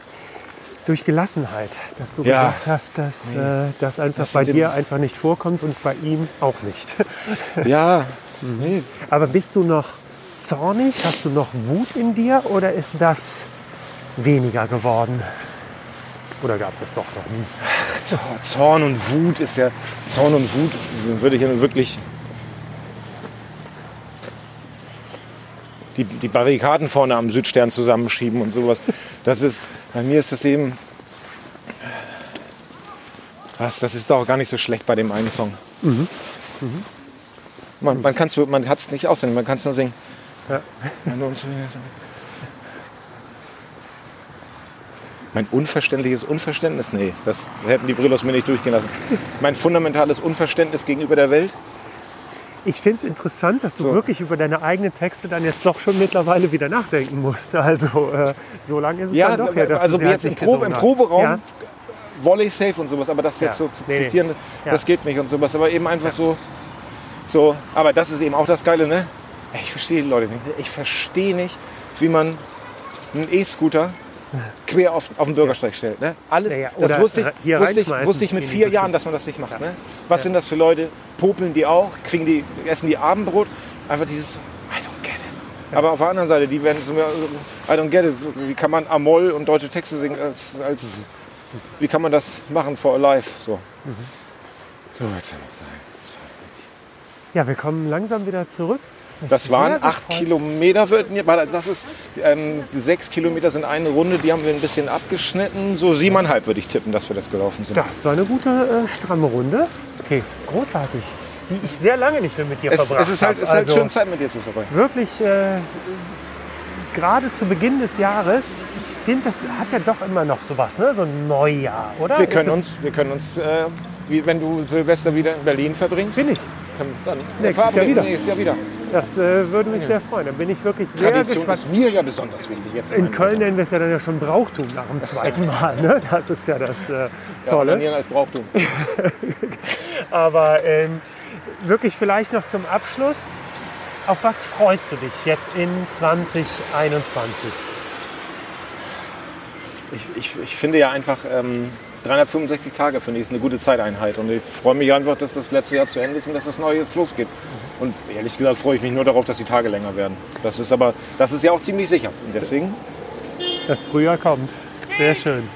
Durch Gelassenheit, dass du Ja. gesagt hast, dass äh, das einfach Das bei dir einfach nicht vorkommt und bei ihm auch nicht. Ja, nee, Aber bist du noch zornig? Hast du noch Wut in dir oder ist das weniger geworden? Oder gab es das doch noch nie? Zorn und Wut ist ja, Zorn und Wut würde ich ja nun wirklich die, die Barrikaden vorne am Südstern zusammenschieben und sowas. Das ist, bei mir ist das eben, was, das ist doch gar nicht so schlecht bei dem einen Song. Mhm. Man, man, man hat es nicht aussehen, man kann es nur singen. Ja. Mein unverständliches Unverständnis? Nee, das hätten die Brillos mir nicht durchgehen lassen. Mein fundamentales Unverständnis gegenüber der Welt? Ich finde es interessant, dass du So. wirklich über deine eigenen Texte dann jetzt doch schon mittlerweile wieder nachdenken musst. Also äh, so lange ist es Ja, dann doch her, dass also jetzt im, Probe, im. Proberaum, Ja. Volley safe und sowas, aber das Ja. jetzt so zu Nee, nee. zitieren, Ja. das geht nicht und sowas. Aber eben einfach so, so, aber das ist eben auch das Geile, ne? Ich verstehe die Leute nicht. Ich verstehe nicht, wie man einen E-Scooter quer auf, auf den Bürgersteig stellt. Ne? Alles, Ja, ja, das wusste ich, wusste, ich, wusste ich mit vier. Jahren, dass man das nicht macht. Ne? Was sind das für Leute? Popeln die auch? Kriegen die, essen die Abendbrot? Einfach dieses, I don't get it. Aber auf der anderen Seite, die werden so, I don't get it. Wie kann man Amol und deutsche Texte singen als, als wie kann man das machen for alive? So. Mhm. So, jetzt. ja, wir kommen langsam wieder zurück. Das waren acht. Kilometer. Das ist ähm, sechs Kilometer sind eine Runde. Die haben wir ein bisschen abgeschnitten. So siebeneinhalb würde ich tippen, dass wir das gelaufen sind. Das war eine gute, äh, stramme Runde. Tees, großartig. Die ich sehr lange nicht mehr mit dir Es, verbracht es ist halt, habe. ist halt also, schön Zeit mit dir zu verbringen. Wirklich, äh, gerade zu Beginn des Jahres, ich finde, das hat ja doch immer noch sowas, ne? so ein Neujahr, oder? Wir können uns, wir können uns, äh, wie wenn du Silvester wieder in Berlin verbringst, Bin ich. können dann Nächstes Jahr wieder. Nächstes Jahr wieder. Das äh, würde mich sehr freuen. Da bin ich wirklich sehr Tradition gespannt. ist mir ja besonders wichtig jetzt. In Köln nennen wir es ja dann ja schon Brauchtum nach dem zweiten Mal. Ne? Das ist ja das äh, Tolle. Ja, als Brauchtum. Aber ähm, wirklich vielleicht noch zum Abschluss. Auf was freust du dich jetzt in 2021? Ich, ich, ich finde ja einfach, ähm, 365 Tage finde ich ist eine gute Zeiteinheit. Und ich freue mich einfach, dass das letzte Jahr zu Ende ist und dass das neue jetzt losgeht. Und ehrlich gesagt freue ich mich nur darauf, dass die Tage länger werden. Das ist aber, das ist ja auch ziemlich sicher. Und deswegen Das Frühjahr kommt. Sehr schön.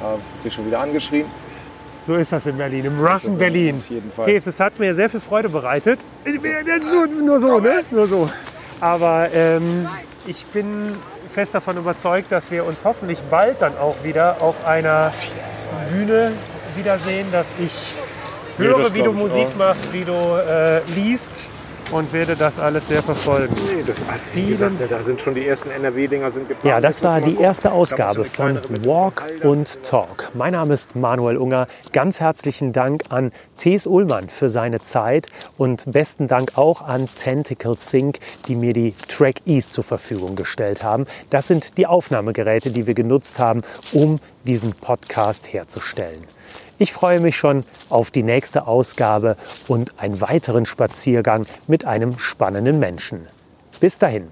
äh, hat sich schon wieder angeschrien. So ist das in Berlin, im roughen Berlin. Auf jeden Fall. Kees, es hat mir sehr viel Freude bereitet. Nur, nur so, ne? Nur so. Aber ähm, ich bin fest davon überzeugt, dass wir uns hoffentlich bald dann auch wieder auf einer Bühne wiedersehen, dass ich höre, das wie du Musik auch. machst, wie du äh, liest und werde das alles sehr verfolgen. Nee, das passt. Wie gesagt, da sind schon die ersten NRW-Dinger sind geplant. Ja, das war die erste Ausgabe von Walk und Talk. Mein Name ist Manuel Unger. Ganz herzlichen Dank an Thes Ullmann für seine Zeit und besten Dank auch an Tentacle Sync, die mir die Track East zur Verfügung gestellt haben. Das sind die Aufnahmegeräte, die wir genutzt haben, um diesen Podcast herzustellen. Ich freue mich schon auf die nächste Ausgabe und einen weiteren Spaziergang mit einem spannenden Menschen. Bis dahin.